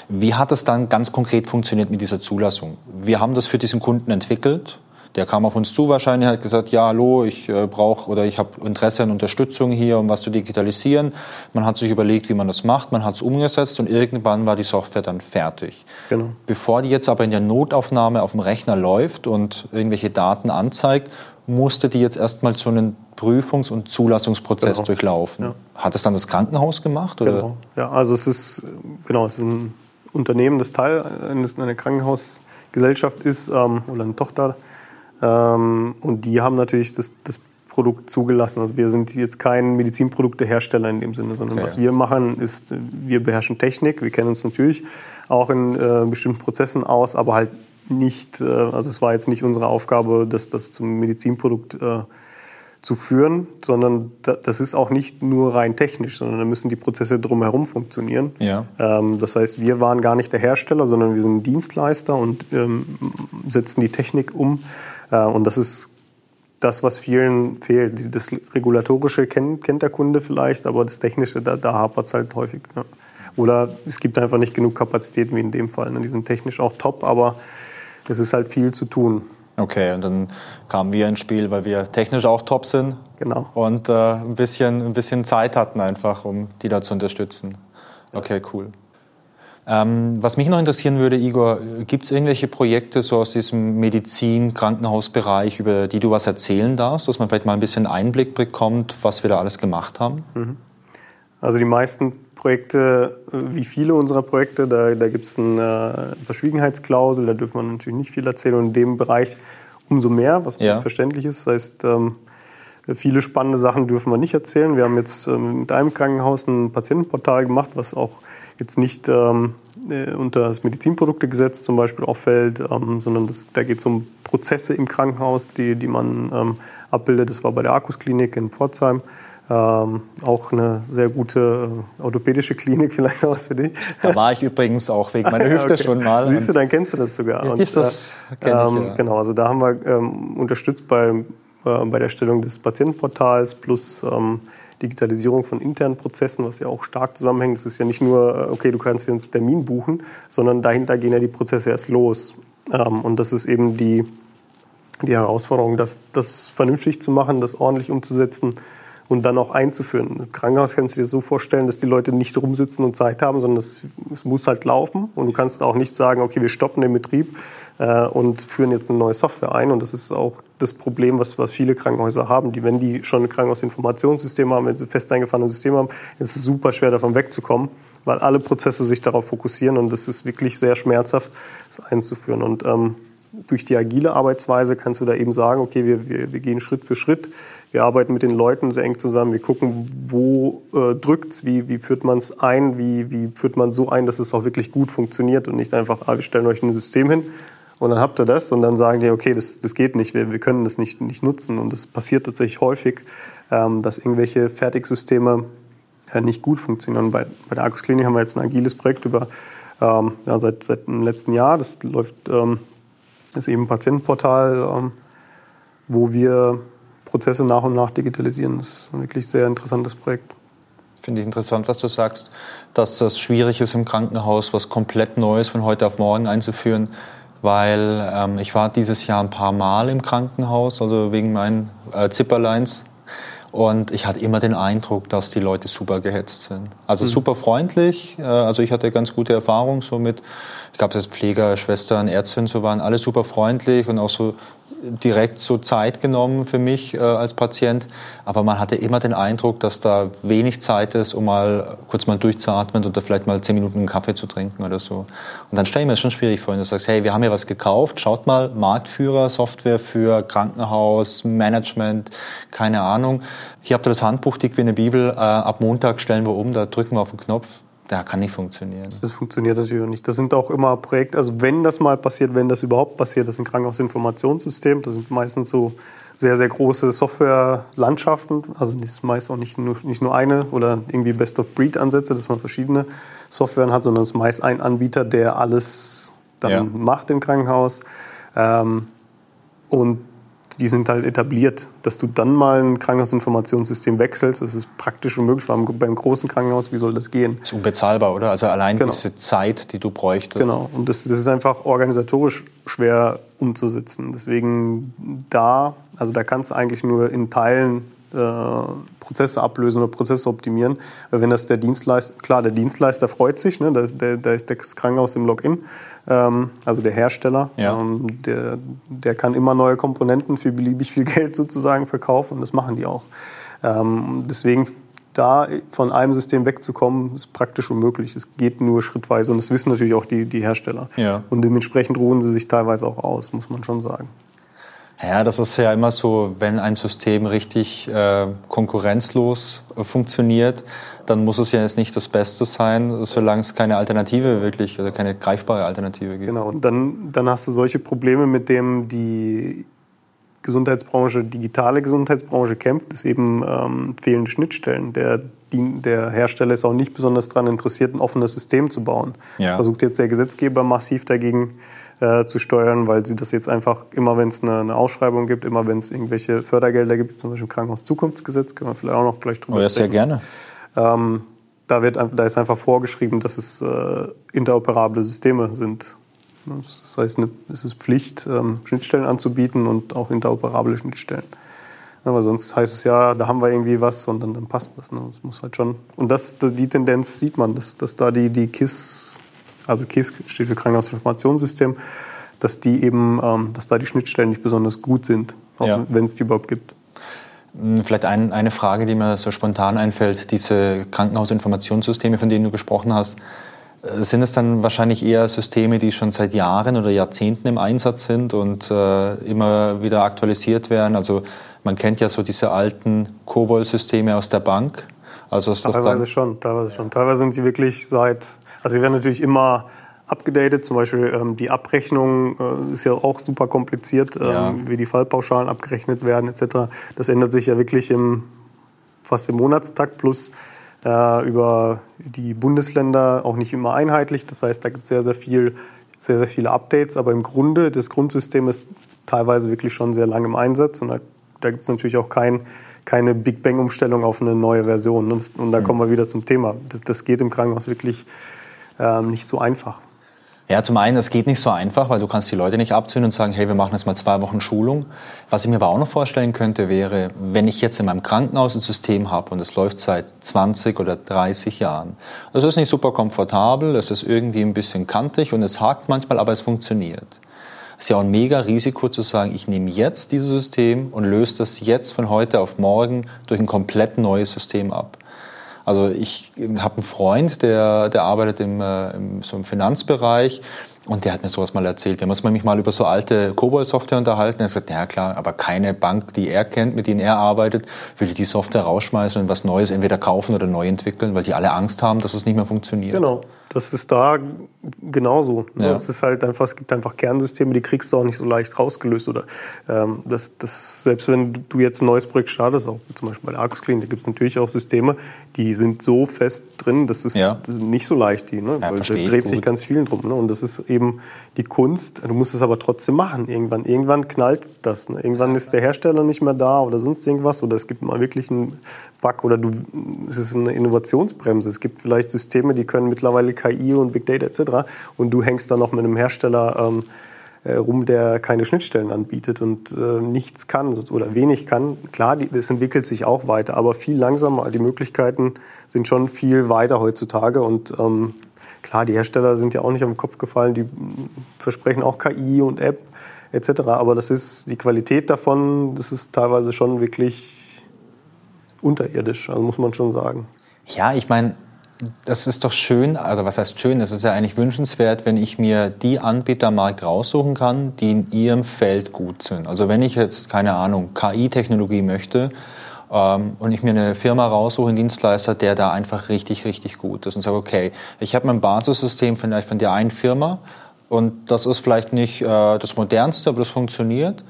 Wie hat das dann ganz konkret funktioniert mit dieser Zulassung? Wir haben das für diesen Kunden entwickelt der kam auf uns zu wahrscheinlich, hat gesagt, ja, hallo, ich äh, brauche oder ich habe Interesse an Unterstützung hier, um was zu digitalisieren. Man hat sich überlegt, wie man das macht, man hat es umgesetzt und irgendwann war die Software dann fertig. Genau. Bevor die jetzt aber in der Notaufnahme auf dem Rechner läuft und irgendwelche Daten anzeigt, musste die jetzt erstmal so einen Prüfungs- und Zulassungsprozess genau. durchlaufen. Ja. Hat es dann das Krankenhaus gemacht? Oder? Genau. Ja, also es ist, genau, es ist ein Unternehmen, das Teil eines, einer Krankenhausgesellschaft ist ähm, oder eine Tochter ähm, und die haben natürlich das, das Produkt zugelassen. Also wir sind jetzt kein Medizinproduktehersteller in dem Sinne, sondern okay. was wir machen, ist, wir beherrschen Technik. Wir kennen uns natürlich auch in äh, bestimmten Prozessen aus, aber halt nicht, äh, also es war jetzt nicht unsere Aufgabe, das, das zum Medizinprodukt äh, zu führen, sondern das ist auch nicht nur rein technisch, sondern da müssen die Prozesse drumherum funktionieren. Ja. Ähm, das heißt, wir waren gar nicht der Hersteller, sondern wir sind Dienstleister und ähm, setzen die Technik um und das ist das, was vielen fehlt. Das Regulatorische kennt, kennt der Kunde vielleicht, aber das Technische, da, da hapert es halt häufig. Ja. Oder es gibt einfach nicht genug Kapazität, wie in dem Fall. Die sind technisch auch top, aber es ist halt viel zu tun. Okay, und dann kamen wir ins Spiel, weil wir technisch auch top sind. Genau. Und äh, ein, bisschen, ein bisschen Zeit hatten einfach, um die da zu unterstützen. Okay, cool. Ähm, was mich noch interessieren würde, Igor, gibt es irgendwelche Projekte so aus diesem Medizin-Krankenhausbereich, über die du was erzählen darfst, dass man vielleicht mal ein bisschen Einblick bekommt, was wir da alles gemacht haben? Mhm. Also die meisten Projekte, wie viele unserer Projekte, da, da gibt es eine Verschwiegenheitsklausel, da dürfen wir natürlich nicht viel erzählen und in dem Bereich umso mehr, was ja. verständlich ist. Das heißt, ähm, viele spannende Sachen dürfen wir nicht erzählen. Wir haben jetzt ähm, mit einem Krankenhaus ein Patientenportal gemacht, was auch jetzt nicht ähm, äh, unter das Medizinproduktegesetz zum Beispiel auffällt, ähm, sondern das, da geht es um Prozesse im Krankenhaus, die, die man ähm, abbildet. Das war bei der Arkus-Klinik in Pforzheim. Ähm, auch eine sehr gute äh, orthopädische Klinik, vielleicht auch für dich. Da war ich übrigens auch wegen meiner Hüfte okay. schon mal. Siehst du, dann kennst du das sogar. Ja, und, das äh, ähm, ich, ja. Genau, also da haben wir ähm, unterstützt bei, äh, bei der Stellung des Patientenportals plus ähm, Digitalisierung von internen Prozessen, was ja auch stark zusammenhängt. Es ist ja nicht nur, äh, okay, du kannst dir einen Termin buchen, sondern dahinter gehen ja die Prozesse erst los. Ähm, und das ist eben die, die Herausforderung, das, das vernünftig zu machen, das ordentlich umzusetzen und dann auch einzuführen. Im Krankenhaus kannst du dir so vorstellen, dass die Leute nicht rumsitzen und Zeit haben, sondern es, es muss halt laufen. Und du kannst auch nicht sagen, okay, wir stoppen den Betrieb äh, und führen jetzt eine neue Software ein. Und das ist auch das Problem, was, was viele Krankenhäuser haben. Die, wenn die schon ein Krankenhausinformationssystem haben, wenn sie fest eingefahrene Systeme haben, ist es super schwer, davon wegzukommen, weil alle Prozesse sich darauf fokussieren. Und das ist wirklich sehr schmerzhaft, das einzuführen. Und ähm, durch die agile Arbeitsweise kannst du da eben sagen, okay, wir, wir, wir gehen Schritt für Schritt, wir arbeiten mit den Leuten sehr eng zusammen, wir gucken, wo äh, drückt wie, wie führt man es ein, wie, wie führt man so ein, dass es auch wirklich gut funktioniert und nicht einfach, ah, wir stellen euch ein System hin und dann habt ihr das und dann sagen die, okay, das, das geht nicht, wir, wir können das nicht, nicht nutzen und das passiert tatsächlich häufig, ähm, dass irgendwelche Fertigsysteme ja, nicht gut funktionieren. Bei, bei der Argus Klinik haben wir jetzt ein agiles Projekt über ähm, ja, seit, seit dem letzten Jahr, das läuft... Ähm, ist eben ein Patientenportal, ähm, wo wir Prozesse nach und nach digitalisieren. Das ist ein wirklich sehr interessantes Projekt. Finde ich interessant, was du sagst, dass das schwierig ist im Krankenhaus, was komplett Neues von heute auf morgen einzuführen, weil ähm, ich war dieses Jahr ein paar Mal im Krankenhaus, also wegen meinen äh, Zipperlines. Und ich hatte immer den Eindruck, dass die Leute super gehetzt sind. Also mhm. super freundlich. Äh, also ich hatte ganz gute Erfahrungen so mit ich glaube, das Pfleger, Schwestern, Ärztinnen, so waren alle super freundlich und auch so direkt so Zeit genommen für mich äh, als Patient. Aber man hatte immer den Eindruck, dass da wenig Zeit ist, um mal kurz mal durchzuatmen oder vielleicht mal zehn Minuten einen Kaffee zu trinken oder so. Und dann stelle ich mir das schon schwierig vor, wenn du sagst, hey, wir haben hier was gekauft, schaut mal, Marktführer, Software für Krankenhaus, Management, keine Ahnung. Hier habt ihr das Handbuch dick wie eine Bibel, äh, ab Montag stellen wir um, da drücken wir auf den Knopf ja, kann nicht funktionieren. Das funktioniert natürlich auch nicht. Das sind auch immer Projekte, also wenn das mal passiert, wenn das überhaupt passiert, das sind Krankenhausinformationssystem, das sind meistens so sehr, sehr große Softwarelandschaften. Also das ist meist auch nicht nur, nicht nur eine oder irgendwie Best-of-Breed-Ansätze, dass man verschiedene Softwaren hat, sondern es ist meist ein Anbieter, der alles dann ja. macht im Krankenhaus. Ähm, und die sind halt etabliert. Dass du dann mal ein Krankenhausinformationssystem wechselst, das ist praktisch unmöglich. Allem beim großen Krankenhaus, wie soll das gehen? Das ist unbezahlbar, oder? Also allein genau. diese Zeit, die du bräuchtest. Genau. Und das, das ist einfach organisatorisch schwer umzusetzen. Deswegen da, also da kannst du eigentlich nur in Teilen Prozesse ablösen oder Prozesse optimieren. Weil wenn das der Dienstleister, klar, der Dienstleister freut sich, ne, da, ist der, da ist das Krankenhaus im Login, ähm, also der Hersteller, ja. ähm, der, der kann immer neue Komponenten für beliebig viel Geld sozusagen verkaufen und das machen die auch. Ähm, deswegen da von einem System wegzukommen, ist praktisch unmöglich. Es geht nur schrittweise und das wissen natürlich auch die, die Hersteller. Ja. Und dementsprechend ruhen sie sich teilweise auch aus, muss man schon sagen. Ja, das ist ja immer so, wenn ein System richtig äh, konkurrenzlos äh, funktioniert, dann muss es ja jetzt nicht das Beste sein, solange es keine Alternative wirklich oder keine greifbare Alternative gibt. Genau, und dann, dann hast du solche Probleme, mit denen die Gesundheitsbranche, digitale Gesundheitsbranche kämpft, ist eben ähm, fehlende Schnittstellen. Der, der Hersteller ist auch nicht besonders daran interessiert, ein offenes System zu bauen. Ja. Versucht jetzt der Gesetzgeber massiv dagegen äh, zu steuern, weil sie das jetzt einfach immer, wenn es eine, eine, Ausschreibung gibt, immer wenn es irgendwelche Fördergelder gibt, zum Beispiel im Krankenhauszukunftsgesetz, können wir vielleicht auch noch gleich drüber oh, ja, sprechen. sehr gerne. Ähm, da, wird, da ist einfach vorgeschrieben, dass es äh, interoperable Systeme sind. Das heißt, es ist Pflicht, ähm, Schnittstellen anzubieten und auch interoperable Schnittstellen. Ja, weil sonst heißt es ja, da haben wir irgendwie was und dann, dann passt das. Ne? Das muss halt schon. Und das, die Tendenz sieht man, dass, dass da die, die KISS, also KISS steht für Krankenhausinformationssystem, dass die eben, ähm, dass da die Schnittstellen nicht besonders gut sind, ja. wenn es die überhaupt gibt. Hm, vielleicht ein, eine Frage, die mir so spontan einfällt, diese Krankenhausinformationssysteme, von denen du gesprochen hast, äh, sind es dann wahrscheinlich eher Systeme, die schon seit Jahren oder Jahrzehnten im Einsatz sind und äh, immer wieder aktualisiert werden? Also man kennt ja so diese alten COBOL-Systeme aus der Bank. Also ist teilweise das schon, teilweise schon. Teilweise sind sie wirklich seit, also sie werden natürlich immer abgedatet. Zum Beispiel ähm, die Abrechnung äh, ist ja auch super kompliziert, ähm, ja. wie die Fallpauschalen abgerechnet werden etc. Das ändert sich ja wirklich im, fast im Monatstakt plus äh, über die Bundesländer auch nicht immer einheitlich. Das heißt, da gibt es sehr, sehr viel, sehr, sehr viele Updates. Aber im Grunde, das Grundsystem ist teilweise wirklich schon sehr lange im Einsatz. Und da, da gibt es natürlich auch kein, keine Big Bang-Umstellung auf eine neue Version. Und, und da mhm. kommen wir wieder zum Thema. Das, das geht im Krankenhaus wirklich ähm, nicht so einfach. Ja, zum einen, es geht nicht so einfach, weil du kannst die Leute nicht abziehen und sagen, hey, wir machen jetzt mal zwei Wochen Schulung. Was ich mir aber auch noch vorstellen könnte, wäre, wenn ich jetzt in meinem Krankenhaus ein System habe und es läuft seit 20 oder 30 Jahren. Es ist nicht super komfortabel, es ist irgendwie ein bisschen kantig und es hakt manchmal, aber es funktioniert. Es ist ja auch ein mega Risiko zu sagen, ich nehme jetzt dieses System und löse das jetzt von heute auf morgen durch ein komplett neues System ab. Also ich habe einen Freund, der, der arbeitet im, äh, im, so im Finanzbereich und der hat mir sowas mal erzählt. Wir haben uns nämlich mal über so alte Cobol-Software unterhalten. Er hat gesagt, ja klar, aber keine Bank, die er kennt, mit denen er arbeitet, will die Software rausschmeißen und was Neues entweder kaufen oder neu entwickeln, weil die alle Angst haben, dass es nicht mehr funktioniert. Genau. Das ist da genauso. Ne? Ja. Es ist halt einfach, es gibt einfach Kernsysteme, die kriegst du auch nicht so leicht rausgelöst. Oder ähm, das, das, selbst wenn du jetzt ein neues Projekt startest, auch zum Beispiel bei der Arcus Clean, da gibt es natürlich auch Systeme, die sind so fest drin, das ist, ja. das ist nicht so leicht, die, ne? Ja, Weil da dreht sich ganz vielen drum. Ne? Und das ist eben die Kunst. Du musst es aber trotzdem machen. Irgendwann, irgendwann knallt das. Ne? Irgendwann ist der Hersteller nicht mehr da oder sonst irgendwas. Oder es gibt mal wirklich einen Bug oder du, es ist eine Innovationsbremse. Es gibt vielleicht Systeme, die können mittlerweile KI und Big Data etc. Und du hängst dann noch mit einem Hersteller ähm, äh, rum, der keine Schnittstellen anbietet und äh, nichts kann oder wenig kann. Klar, die, das entwickelt sich auch weiter, aber viel langsamer. Die Möglichkeiten sind schon viel weiter heutzutage und ähm, klar, die Hersteller sind ja auch nicht auf den Kopf gefallen. Die versprechen auch KI und App etc. Aber das ist die Qualität davon, das ist teilweise schon wirklich unterirdisch, also muss man schon sagen. Ja, ich meine, das ist doch schön, also was heißt schön, das ist ja eigentlich wünschenswert, wenn ich mir die Anbieter am Markt raussuchen kann, die in ihrem Feld gut sind. Also wenn ich jetzt, keine Ahnung, KI-Technologie möchte ähm, und ich mir eine Firma raussuche, einen Dienstleister, der da einfach richtig, richtig gut ist und sage, okay, ich habe mein Basissystem vielleicht von der einen Firma und das ist vielleicht nicht äh, das modernste, aber das funktioniert.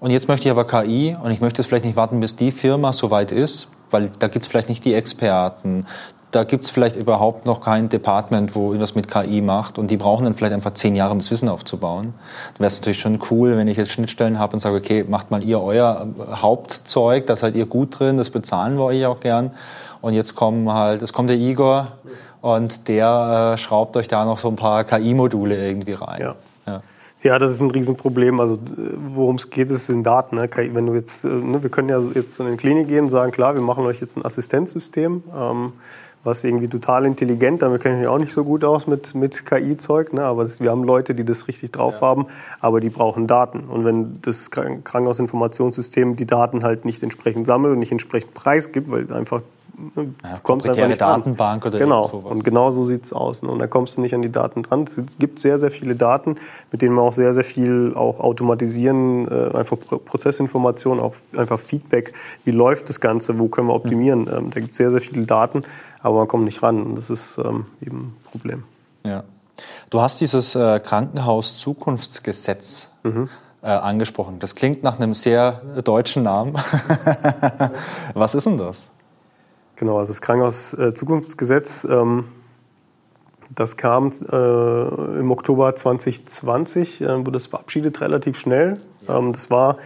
Und jetzt möchte ich aber KI und ich möchte es vielleicht nicht warten, bis die Firma soweit ist, weil da gibt es vielleicht nicht die Experten, da gibt es vielleicht überhaupt noch kein Department, wo irgendwas mit KI macht und die brauchen dann vielleicht einfach zehn Jahre, um das Wissen aufzubauen. Dann wäre es natürlich schon cool, wenn ich jetzt Schnittstellen habe und sage, okay, macht mal ihr euer Hauptzeug, da seid ihr gut drin, das bezahlen wir euch auch gern. Und jetzt kommen halt, es kommt der Igor und der äh, schraubt euch da noch so ein paar KI-Module irgendwie rein. Ja. ja. Ja, das ist ein Riesenproblem. Also worum es geht, ist in Daten. Ne? Wenn du jetzt, äh, ne, wir können ja jetzt in eine Klinik gehen und sagen, klar, wir machen euch jetzt ein Assistenzsystem. Ähm, was irgendwie total intelligent, damit kenne ich mich auch nicht so gut aus mit, mit KI-Zeug, ne? aber das, wir haben Leute, die das richtig drauf ja. haben, aber die brauchen Daten. Und wenn das Krankenhausinformationssystem die Daten halt nicht entsprechend sammelt und nicht entsprechend preisgibt, weil einfach ja, kommst einfach nicht Datenbank ran. oder genau. sowas. Und genau so sieht es aus. Ne? Und da kommst du nicht an die Daten dran. Es gibt sehr, sehr viele Daten, mit denen man auch sehr, sehr viel auch automatisieren, äh, einfach Prozessinformationen, auch einfach Feedback. Wie läuft das Ganze? Wo können wir optimieren? Mhm. Ähm, da gibt es sehr, sehr viele Daten, aber man kommt nicht ran. Und das ist ähm, eben ein Problem. Ja. Du hast dieses äh, Krankenhaus-Zukunftsgesetz mhm. äh, angesprochen. Das klingt nach einem sehr deutschen Namen. Was ist denn das? Genau, also das Krankenhaus-Zukunftsgesetz, ähm, das kam äh, im Oktober 2020, äh, wurde das verabschiedet relativ schnell. Ähm, das war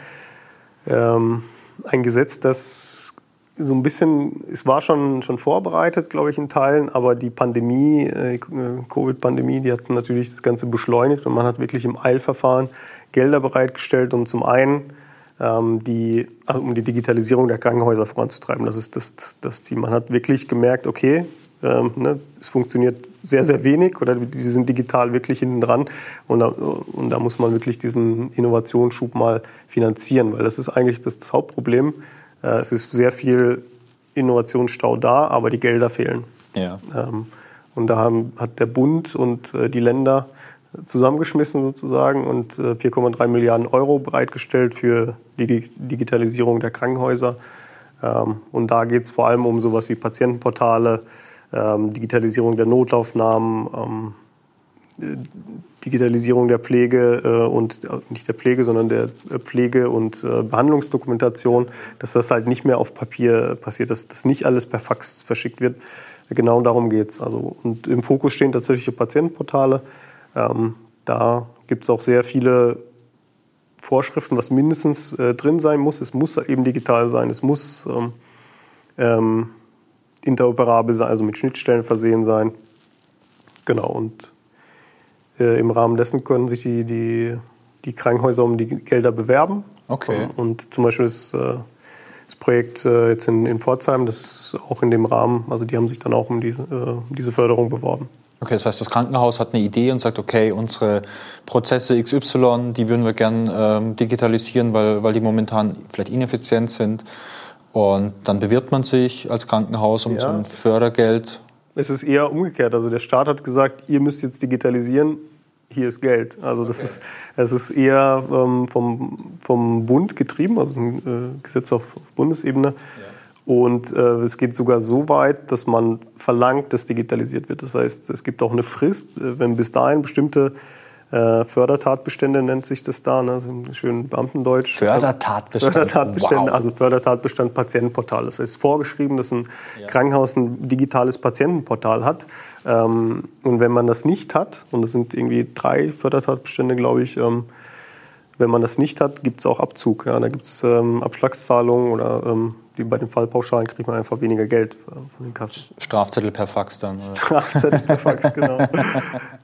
ähm, ein Gesetz, das so ein bisschen, es war schon, schon vorbereitet, glaube ich, in Teilen, aber die Pandemie, äh, Covid-Pandemie, die hat natürlich das Ganze beschleunigt und man hat wirklich im Eilverfahren Gelder bereitgestellt, um zum einen die, also um die Digitalisierung der Krankenhäuser voranzutreiben. Das ist das, das Ziel. Man hat wirklich gemerkt, okay, ähm, ne, es funktioniert sehr, sehr wenig oder wir sind digital wirklich hinten dran und da, und da muss man wirklich diesen Innovationsschub mal finanzieren, weil das ist eigentlich das, das Hauptproblem. Äh, es ist sehr viel Innovationsstau da, aber die Gelder fehlen. Ja. Ähm, und da haben, hat der Bund und äh, die Länder zusammengeschmissen sozusagen und 4,3 äh, Milliarden Euro bereitgestellt für die Digitalisierung der Krankenhäuser. Ähm, und da geht es vor allem um sowas wie Patientenportale, ähm, Digitalisierung der Notlaufnahmen, ähm, Digitalisierung der Pflege äh, und äh, nicht der Pflege, sondern der Pflege- und äh, Behandlungsdokumentation, dass das halt nicht mehr auf Papier passiert, dass das nicht alles per Fax verschickt wird. Genau darum geht es. Also, und im Fokus stehen tatsächlich Patientenportale. Ähm, da gibt es auch sehr viele Vorschriften, was mindestens äh, drin sein muss. Es muss eben digital sein, es muss ähm, ähm, interoperabel sein, also mit Schnittstellen versehen sein. Genau, und äh, im Rahmen dessen können sich die, die, die Krankenhäuser um die Gelder bewerben. Okay. Und zum Beispiel das, äh, das Projekt äh, jetzt in, in Pforzheim, das ist auch in dem Rahmen, also die haben sich dann auch um diese, um diese Förderung beworben. Okay, das heißt, das Krankenhaus hat eine Idee und sagt, okay, unsere Prozesse XY, die würden wir gern ähm, digitalisieren, weil, weil die momentan vielleicht ineffizient sind. Und dann bewirbt man sich als Krankenhaus um ja. so ein Fördergeld. Es ist eher umgekehrt. Also der Staat hat gesagt, ihr müsst jetzt digitalisieren, hier ist Geld. Also das okay. ist, es ist eher ähm, vom, vom Bund getrieben, also ein äh, Gesetz auf Bundesebene. Ja. Und äh, es geht sogar so weit, dass man verlangt, dass digitalisiert wird. Das heißt, es gibt auch eine Frist, äh, wenn bis dahin bestimmte äh, Fördertatbestände nennt sich das da, ne? so ein schön Beamtendeutsch. Fördertatbestand. Fördertatbestände, wow. also Fördertatbestand Patientenportal. Das heißt vorgeschrieben, dass ein ja. Krankenhaus ein digitales Patientenportal hat. Ähm, und wenn man das nicht hat, und das sind irgendwie drei Fördertatbestände, glaube ich, ähm, wenn man das nicht hat, gibt es auch Abzug. Ja? Da gibt es ähm, Abschlagszahlungen oder ähm, wie bei den Fallpauschalen kriegt man einfach weniger Geld von den Kassen. Strafzettel per Fax dann. Oder? Strafzettel per Fax, genau.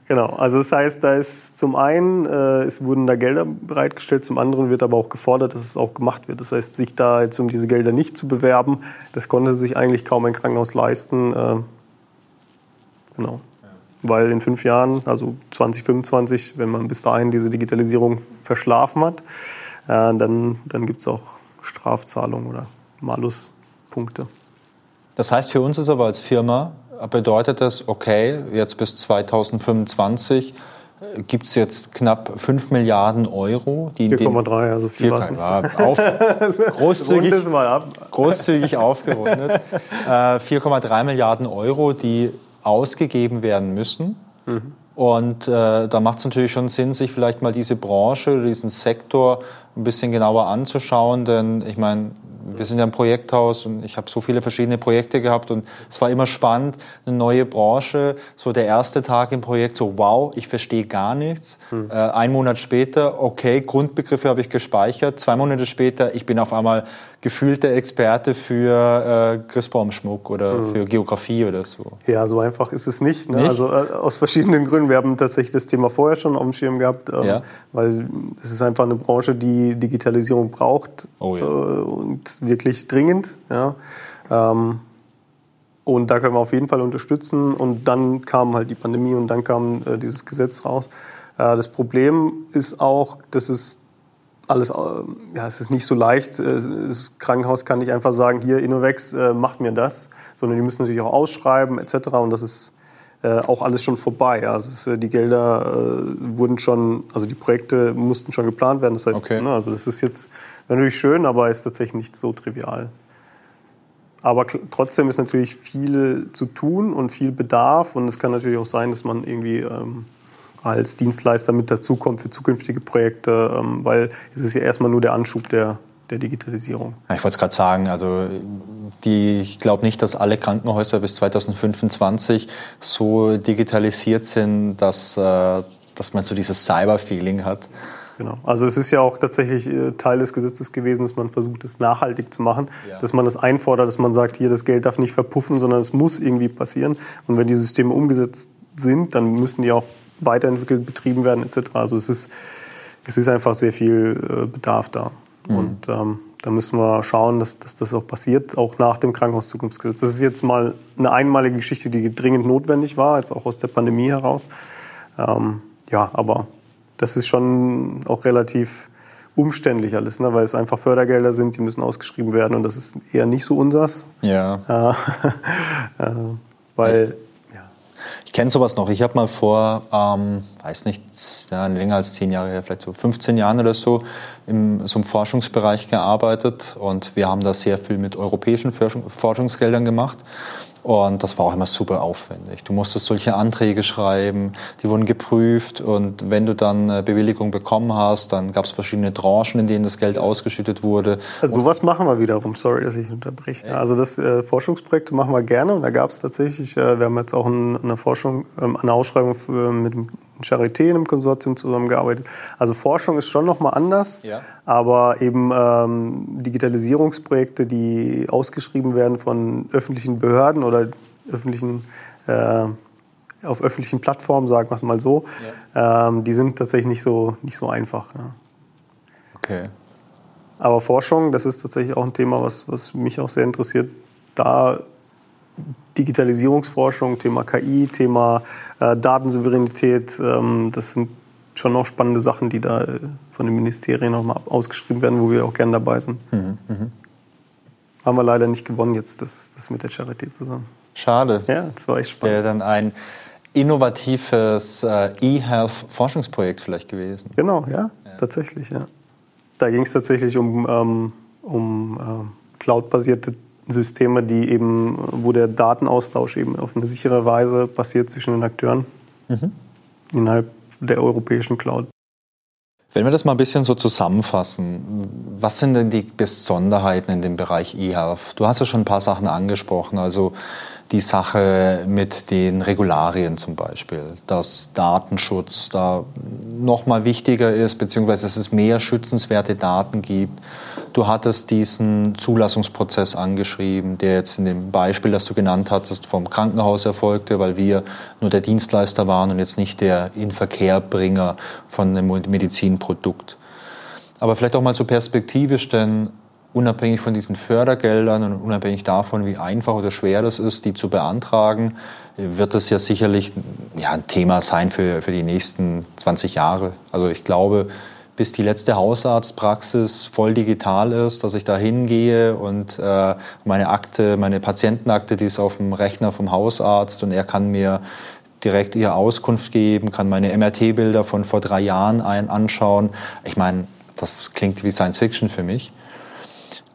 genau. Also das heißt, da ist zum einen, äh, es wurden da Gelder bereitgestellt, zum anderen wird aber auch gefordert, dass es auch gemacht wird. Das heißt, sich da jetzt um diese Gelder nicht zu bewerben, das konnte sich eigentlich kaum ein Krankenhaus leisten. Äh, genau. Weil in fünf Jahren, also 2025, wenn man bis dahin diese Digitalisierung verschlafen hat, äh, dann, dann gibt es auch Strafzahlungen oder Maluspunkte. Das heißt, für uns ist aber als Firma, bedeutet das, okay, jetzt bis 2025 gibt es jetzt knapp 5 Milliarden Euro. 4,3, also viel auf, großzügig, großzügig aufgerundet. Äh, 4,3 Milliarden Euro, die ausgegeben werden müssen. Mhm. Und äh, da macht es natürlich schon Sinn, sich vielleicht mal diese Branche, diesen Sektor ein bisschen genauer anzuschauen, denn ich meine, wir sind ja ein Projekthaus und ich habe so viele verschiedene Projekte gehabt und es war immer spannend, eine neue Branche. So der erste Tag im Projekt, so wow, ich verstehe gar nichts. Hm. Äh, ein Monat später, okay, Grundbegriffe habe ich gespeichert. Zwei Monate später, ich bin auf einmal gefühlter Experte für äh, Christbaumschmuck oder mhm. für Geografie oder so. Ja, so einfach ist es nicht. Ne? nicht? Also äh, aus verschiedenen Gründen. Wir haben tatsächlich das Thema vorher schon auf dem Schirm gehabt, ähm, ja. weil es ist einfach eine Branche, die Digitalisierung braucht oh, ja. äh, und wirklich dringend. Ja? Ähm, und da können wir auf jeden Fall unterstützen. Und dann kam halt die Pandemie und dann kam äh, dieses Gesetz raus. Äh, das Problem ist auch, dass es alles, ja, es ist nicht so leicht. Das Krankenhaus kann nicht einfach sagen, hier, Innovex, macht mir das, sondern die müssen natürlich auch ausschreiben etc. Und das ist auch alles schon vorbei. Also ist, die Gelder wurden schon, also die Projekte mussten schon geplant werden. Das heißt, okay. ne, also das ist jetzt natürlich schön, aber ist tatsächlich nicht so trivial. Aber trotzdem ist natürlich viel zu tun und viel Bedarf. Und es kann natürlich auch sein, dass man irgendwie ähm, als Dienstleister mit dazukommt für zukünftige Projekte, ähm, weil es ist ja erstmal nur der Anschub der, der Digitalisierung. Ich wollte es gerade sagen, also die, ich glaube nicht, dass alle Krankenhäuser bis 2025 so digitalisiert sind, dass, äh, dass man so dieses Cyber-Feeling hat. Genau. Also es ist ja auch tatsächlich äh, Teil des Gesetzes gewesen, dass man versucht, es nachhaltig zu machen, ja. dass man das einfordert, dass man sagt, hier das Geld darf nicht verpuffen, sondern es muss irgendwie passieren. Und wenn die Systeme umgesetzt sind, dann müssen die auch weiterentwickelt, betrieben werden etc. Also es ist, es ist einfach sehr viel äh, Bedarf da. Mhm. Und ähm, da müssen wir schauen, dass, dass, das auch passiert, auch nach dem Krankenhauszukunftsgesetz. Das ist jetzt mal eine einmalige Geschichte, die dringend notwendig war, jetzt auch aus der Pandemie heraus. Ähm, ja, aber das ist schon auch relativ umständlich alles, ne? weil es einfach Fördergelder sind, die müssen ausgeschrieben werden und das ist eher nicht so unsers. Ja. äh, weil ich kenne sowas noch. Ich habe mal vor, ähm, weiß nicht, ja, länger als zehn Jahre vielleicht so 15 Jahren oder so, in so einem Forschungsbereich gearbeitet und wir haben da sehr viel mit europäischen Forschungsgeldern gemacht. Und das war auch immer super aufwendig. Du musstest solche Anträge schreiben, die wurden geprüft und wenn du dann eine Bewilligung bekommen hast, dann gab es verschiedene Tranchen, in denen das Geld ausgeschüttet wurde. Also sowas machen wir wiederum, sorry, dass ich unterbreche. Also das äh, Forschungsprojekt machen wir gerne und da gab es tatsächlich, äh, wir haben jetzt auch ein, eine Forschung, ähm, eine Ausschreibung für, mit dem Charité in einem Konsortium zusammengearbeitet. Also Forschung ist schon nochmal anders, ja. aber eben ähm, Digitalisierungsprojekte, die ausgeschrieben werden von öffentlichen Behörden oder öffentlichen, äh, auf öffentlichen Plattformen, sagen wir es mal so, ja. ähm, die sind tatsächlich nicht so, nicht so einfach. Ja. Okay. Aber Forschung, das ist tatsächlich auch ein Thema, was, was mich auch sehr interessiert. Da Digitalisierungsforschung, Thema KI, Thema äh, Datensouveränität. Ähm, das sind schon noch spannende Sachen, die da äh, von den Ministerien nochmal ausgeschrieben werden, wo wir auch gerne dabei sind. Mhm, mh. Haben wir leider nicht gewonnen jetzt, das, das mit der Charité zusammen. Schade. Ja, das war echt spannend. Wäre dann ein innovatives äh, E-Health-Forschungsprojekt vielleicht gewesen. Genau, ja, ja. tatsächlich, ja. Da ging es tatsächlich um, ähm, um ähm, cloud-basierte Systeme, die eben, wo der Datenaustausch eben auf eine sichere Weise passiert zwischen den Akteuren mhm. innerhalb der europäischen Cloud. Wenn wir das mal ein bisschen so zusammenfassen, was sind denn die Besonderheiten in dem Bereich eHealth? Du hast ja schon ein paar Sachen angesprochen, also die Sache mit den Regularien zum Beispiel, dass Datenschutz da noch mal wichtiger ist, beziehungsweise dass es mehr schützenswerte Daten gibt. Du hattest diesen Zulassungsprozess angeschrieben, der jetzt in dem Beispiel, das du genannt hattest, vom Krankenhaus erfolgte, weil wir nur der Dienstleister waren und jetzt nicht der Inverkehrbringer von einem Medizinprodukt. Aber vielleicht auch mal so perspektivisch, denn unabhängig von diesen Fördergeldern und unabhängig davon, wie einfach oder schwer das ist, die zu beantragen, wird das ja sicherlich ja, ein Thema sein für, für die nächsten 20 Jahre. Also ich glaube, bis die letzte Hausarztpraxis voll digital ist, dass ich da hingehe und äh, meine Akte, meine Patientenakte, die ist auf dem Rechner vom Hausarzt und er kann mir direkt ihre Auskunft geben, kann meine MRT-Bilder von vor drei Jahren ein anschauen. Ich meine, das klingt wie Science Fiction für mich.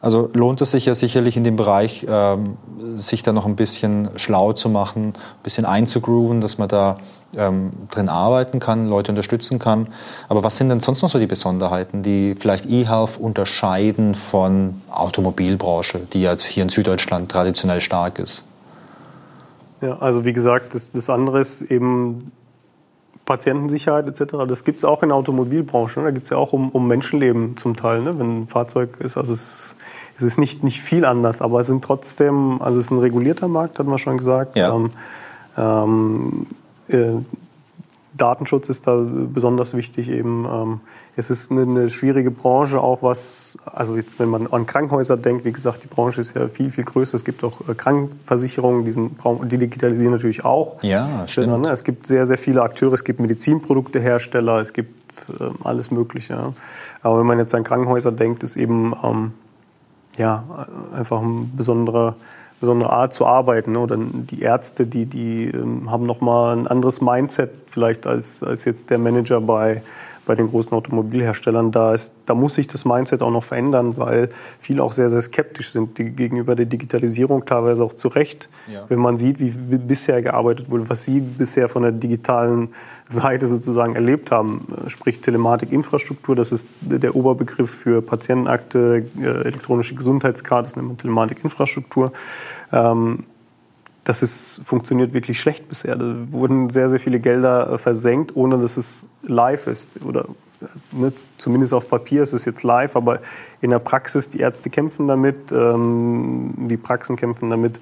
Also lohnt es sich ja sicherlich in dem Bereich, ähm, sich da noch ein bisschen schlau zu machen, ein bisschen einzugrooven, dass man da ähm, drin arbeiten kann, Leute unterstützen kann. Aber was sind denn sonst noch so die Besonderheiten, die vielleicht eHealth unterscheiden von Automobilbranche, die jetzt hier in Süddeutschland traditionell stark ist? Ja, also wie gesagt, das, das andere ist eben Patientensicherheit etc. Das gibt es auch in der Automobilbranche. Ne? Da geht es ja auch um, um Menschenleben zum Teil, ne? wenn ein Fahrzeug ist. Also es, es, ist nicht, nicht viel anders, aber es sind trotzdem, also es ist ein regulierter Markt, hatten wir schon gesagt. Ja. Ähm, ähm, äh, Datenschutz ist da besonders wichtig eben. Ähm, es ist eine, eine, schwierige Branche auch was, also jetzt wenn man an Krankenhäuser denkt, wie gesagt, die Branche ist ja viel, viel größer. Es gibt auch äh, Krankenversicherungen, die, sind, die digitalisieren natürlich auch. Ja, stimmt. Ne? Es gibt sehr, sehr viele Akteure, es gibt Medizinproduktehersteller, es gibt äh, alles Mögliche. Ja. Aber wenn man jetzt an Krankenhäuser denkt, ist eben ähm, ja, einfach ein besonderer besondere Art zu arbeiten. Oder die Ärzte, die, die ähm, haben nochmal ein anderes Mindset vielleicht als, als jetzt der Manager bei, bei den großen Automobilherstellern. Da, ist, da muss sich das Mindset auch noch verändern, weil viele auch sehr, sehr skeptisch sind die, gegenüber der Digitalisierung, teilweise auch zu Recht. Ja. Wenn man sieht, wie bisher gearbeitet wurde, was sie bisher von der digitalen Seite sozusagen erlebt haben, sprich Telematikinfrastruktur, das ist der Oberbegriff für Patientenakte, äh, elektronische Gesundheitskarte, das nennt man Telematikinfrastruktur. Ähm, das ist, funktioniert wirklich schlecht bisher. Da wurden sehr, sehr viele Gelder äh, versenkt, ohne dass es live ist. Oder ne, zumindest auf Papier ist es jetzt live, aber in der Praxis, die Ärzte kämpfen damit, ähm, die Praxen kämpfen damit.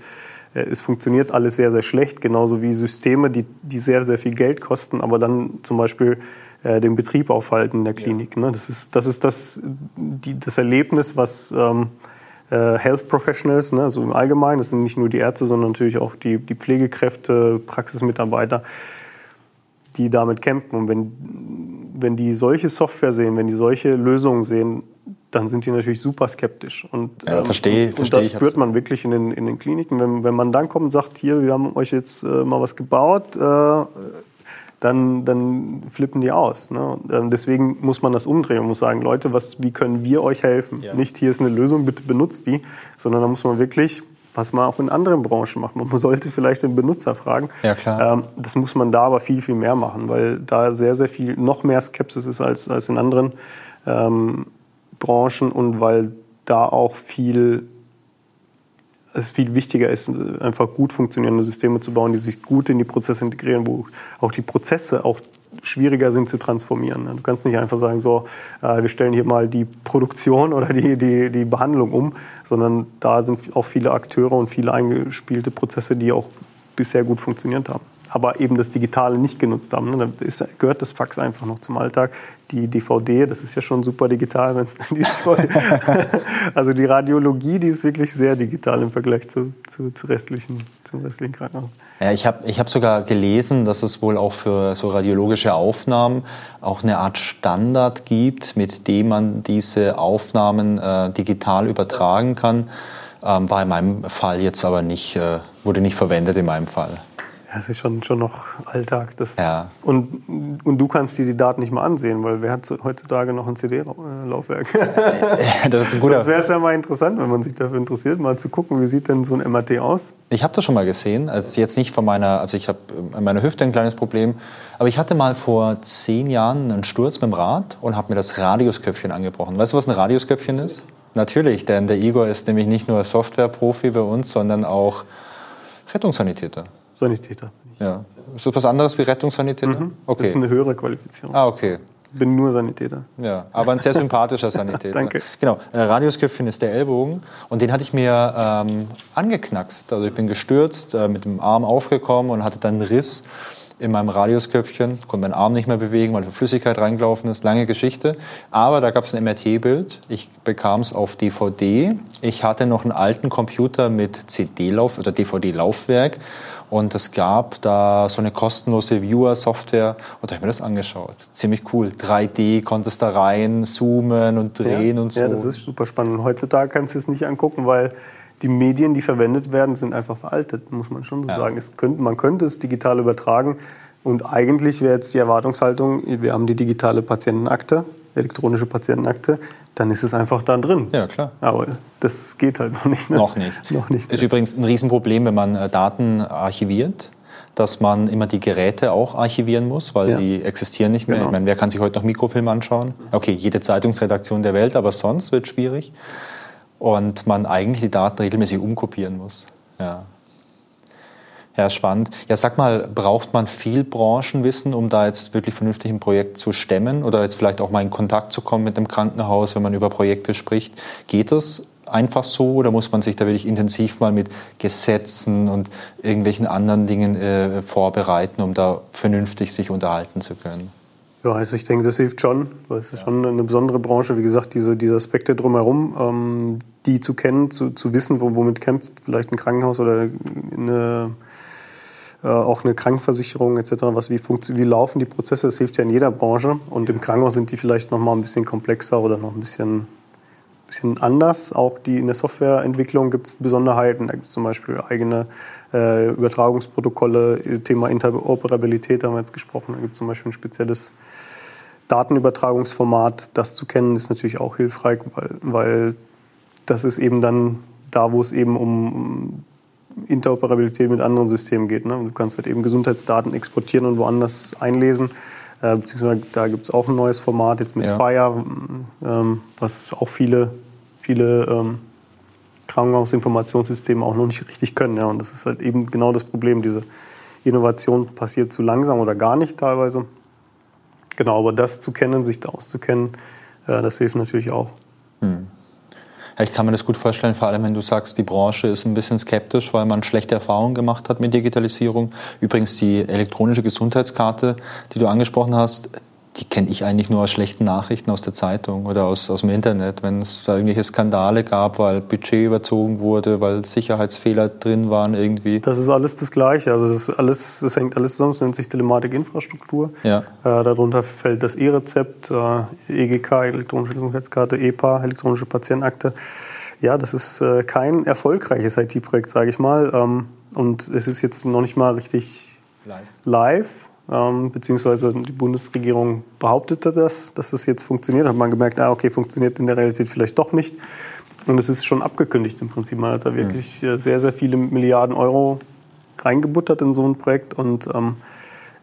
Äh, es funktioniert alles sehr, sehr schlecht, genauso wie Systeme, die, die sehr, sehr viel Geld kosten, aber dann zum Beispiel äh, den Betrieb aufhalten in der Klinik. Ja. Ne? Das ist das, ist das, die, das Erlebnis, was ähm, äh, Health Professionals, ne, also im Allgemeinen, das sind nicht nur die Ärzte, sondern natürlich auch die, die Pflegekräfte, Praxismitarbeiter, die damit kämpfen. Und wenn, wenn die solche Software sehen, wenn die solche Lösungen sehen, dann sind die natürlich super skeptisch. Und, ja, verstehe, ähm, und, und das spürt man wirklich in den, in den Kliniken. Wenn, wenn man dann kommt und sagt, hier, wir haben euch jetzt äh, mal was gebaut, äh, dann, dann flippen die aus. Ne? Ähm, deswegen muss man das umdrehen und muss sagen, Leute, was, wie können wir euch helfen? Ja. Nicht, hier ist eine Lösung, bitte benutzt die, sondern da muss man wirklich, was man auch in anderen Branchen macht, man sollte vielleicht den Benutzer fragen. Ja, klar. Ähm, das muss man da aber viel, viel mehr machen, weil da sehr, sehr viel, noch mehr Skepsis ist als, als in anderen ähm, Branchen und weil da auch viel es viel wichtiger ist, einfach gut funktionierende Systeme zu bauen, die sich gut in die Prozesse integrieren, wo auch die Prozesse auch schwieriger sind zu transformieren. Du kannst nicht einfach sagen, so, äh, wir stellen hier mal die Produktion oder die, die, die Behandlung um, sondern da sind auch viele Akteure und viele eingespielte Prozesse, die auch bisher gut funktioniert haben aber eben das Digitale nicht genutzt haben. Da ist, gehört das Fax einfach noch zum Alltag. Die DVD, das ist ja schon super digital, wenn es die Also die Radiologie, die ist wirklich sehr digital im Vergleich zu, zu, zu restlichen, zum restlichen Krankenhaus. Ja, ich habe ich hab sogar gelesen, dass es wohl auch für so radiologische Aufnahmen auch eine Art Standard gibt, mit dem man diese Aufnahmen äh, digital übertragen kann. Ähm, war in meinem Fall jetzt aber nicht, äh, wurde nicht verwendet in meinem Fall. Ja, es ist schon, schon noch Alltag. Das, ja. und, und du kannst dir die Daten nicht mal ansehen, weil wer hat heutzutage noch ein CD-Laufwerk? das ist ein guter. Sonst wäre es ja mal interessant, wenn man sich dafür interessiert, mal zu gucken, wie sieht denn so ein MRT aus? Ich habe das schon mal gesehen. Also jetzt nicht von meiner, also ich habe an meiner Hüfte ein kleines Problem, aber ich hatte mal vor zehn Jahren einen Sturz mit dem Rad und habe mir das Radiusköpfchen angebrochen. Weißt du, was ein Radiusköpfchen ist? Natürlich, denn der Igor ist nämlich nicht nur Softwareprofi bei uns, sondern auch Rettungssanitäter. Sanitäter. Ja. Ist das was anderes wie Rettungssanitäter? Mhm. Okay. Das ist eine höhere Qualifizierung. Ah, okay. Bin nur Sanitäter. Ja, aber ein sehr sympathischer Sanitäter. Danke. Genau, äh, Radiusköpfchen ist der Ellbogen und den hatte ich mir ähm, angeknackst. Also ich bin gestürzt, äh, mit dem Arm aufgekommen und hatte dann einen Riss in meinem Radiusköpfchen, konnte meinen Arm nicht mehr bewegen, weil Flüssigkeit reingelaufen ist. Lange Geschichte. Aber da gab es ein MRT-Bild. Ich bekam es auf DVD. Ich hatte noch einen alten Computer mit CD-Lauf oder DVD-Laufwerk und es gab da so eine kostenlose Viewer-Software und da habe ich mir das angeschaut. Ziemlich cool. 3D, konntest da rein zoomen und drehen ja, und so. Ja, das ist super spannend. Heutzutage kannst du es nicht angucken, weil die Medien, die verwendet werden, sind einfach veraltet, muss man schon so ja. sagen. Es könnte, man könnte es digital übertragen und eigentlich wäre jetzt die Erwartungshaltung, wir haben die digitale Patientenakte, elektronische Patientenakte, dann ist es einfach da drin. Ja, klar. Aber das geht halt noch nicht. Ne? Noch nicht. noch nicht. Ist ja. übrigens ein Riesenproblem, wenn man äh, Daten archiviert dass man immer die Geräte auch archivieren muss, weil ja. die existieren nicht mehr. Genau. Ich meine, wer kann sich heute noch Mikrofilm anschauen? Okay, jede Zeitungsredaktion der Welt, aber sonst wird es schwierig. Und man eigentlich die Daten regelmäßig umkopieren muss. Ja. Ja, spannend. Ja, sag mal, braucht man viel Branchenwissen, um da jetzt wirklich vernünftig ein Projekt zu stemmen oder jetzt vielleicht auch mal in Kontakt zu kommen mit dem Krankenhaus, wenn man über Projekte spricht? Geht das einfach so oder muss man sich da wirklich intensiv mal mit Gesetzen und irgendwelchen anderen Dingen äh, vorbereiten, um da vernünftig sich unterhalten zu können? Ja, also ich denke, das hilft schon. Es ist ja. schon eine besondere Branche. Wie gesagt, diese, diese Aspekte drumherum, ähm, die zu kennen, zu, zu wissen, womit kämpft vielleicht ein Krankenhaus oder eine auch eine Krankenversicherung etc., was, wie, wie laufen die Prozesse, das hilft ja in jeder Branche. Und im Krankenhaus sind die vielleicht noch mal ein bisschen komplexer oder noch ein bisschen, bisschen anders. Auch die, in der Softwareentwicklung gibt es Besonderheiten. Da gibt es zum Beispiel eigene äh, Übertragungsprotokolle, Thema Interoperabilität haben wir jetzt gesprochen. Da gibt es zum Beispiel ein spezielles Datenübertragungsformat. Das zu kennen ist natürlich auch hilfreich, weil, weil das ist eben dann da, wo es eben um Interoperabilität mit anderen Systemen geht. Ne? Du kannst halt eben Gesundheitsdaten exportieren und woanders einlesen. Äh, beziehungsweise da gibt es auch ein neues Format jetzt mit ja. Fire, ähm, was auch viele, viele ähm, Krankenhausinformationssysteme auch noch nicht richtig können. Ja. Und das ist halt eben genau das Problem. Diese Innovation passiert zu langsam oder gar nicht teilweise. Genau, aber das zu kennen, sich da auszukennen, äh, das hilft natürlich auch. Hm. Ich kann mir das gut vorstellen, vor allem wenn du sagst, die Branche ist ein bisschen skeptisch, weil man schlechte Erfahrungen gemacht hat mit Digitalisierung. Übrigens die elektronische Gesundheitskarte, die du angesprochen hast, die kenne ich eigentlich nur aus schlechten Nachrichten aus der Zeitung oder aus, aus dem Internet, wenn es da irgendwelche Skandale gab, weil Budget überzogen wurde, weil Sicherheitsfehler drin waren irgendwie. Das ist alles das Gleiche. Also das, alles, das hängt alles zusammen. Es nennt sich Telematikinfrastruktur. Ja. Äh, darunter fällt das E-Rezept, äh, EGK, elektronische Gesundheitskarte, EPA, elektronische Patientenakte. Ja, das ist äh, kein erfolgreiches IT-Projekt, sage ich mal. Ähm, und es ist jetzt noch nicht mal richtig live. live ähm, beziehungsweise die Bundesregierung behauptete das, dass das jetzt funktioniert. Hat man gemerkt, ah, okay, funktioniert in der Realität vielleicht doch nicht. Und es ist schon abgekündigt im Prinzip. Man hat da wirklich. Äh, sehr, sehr viele Milliarden Euro reingebuttert in so ein Projekt und ähm,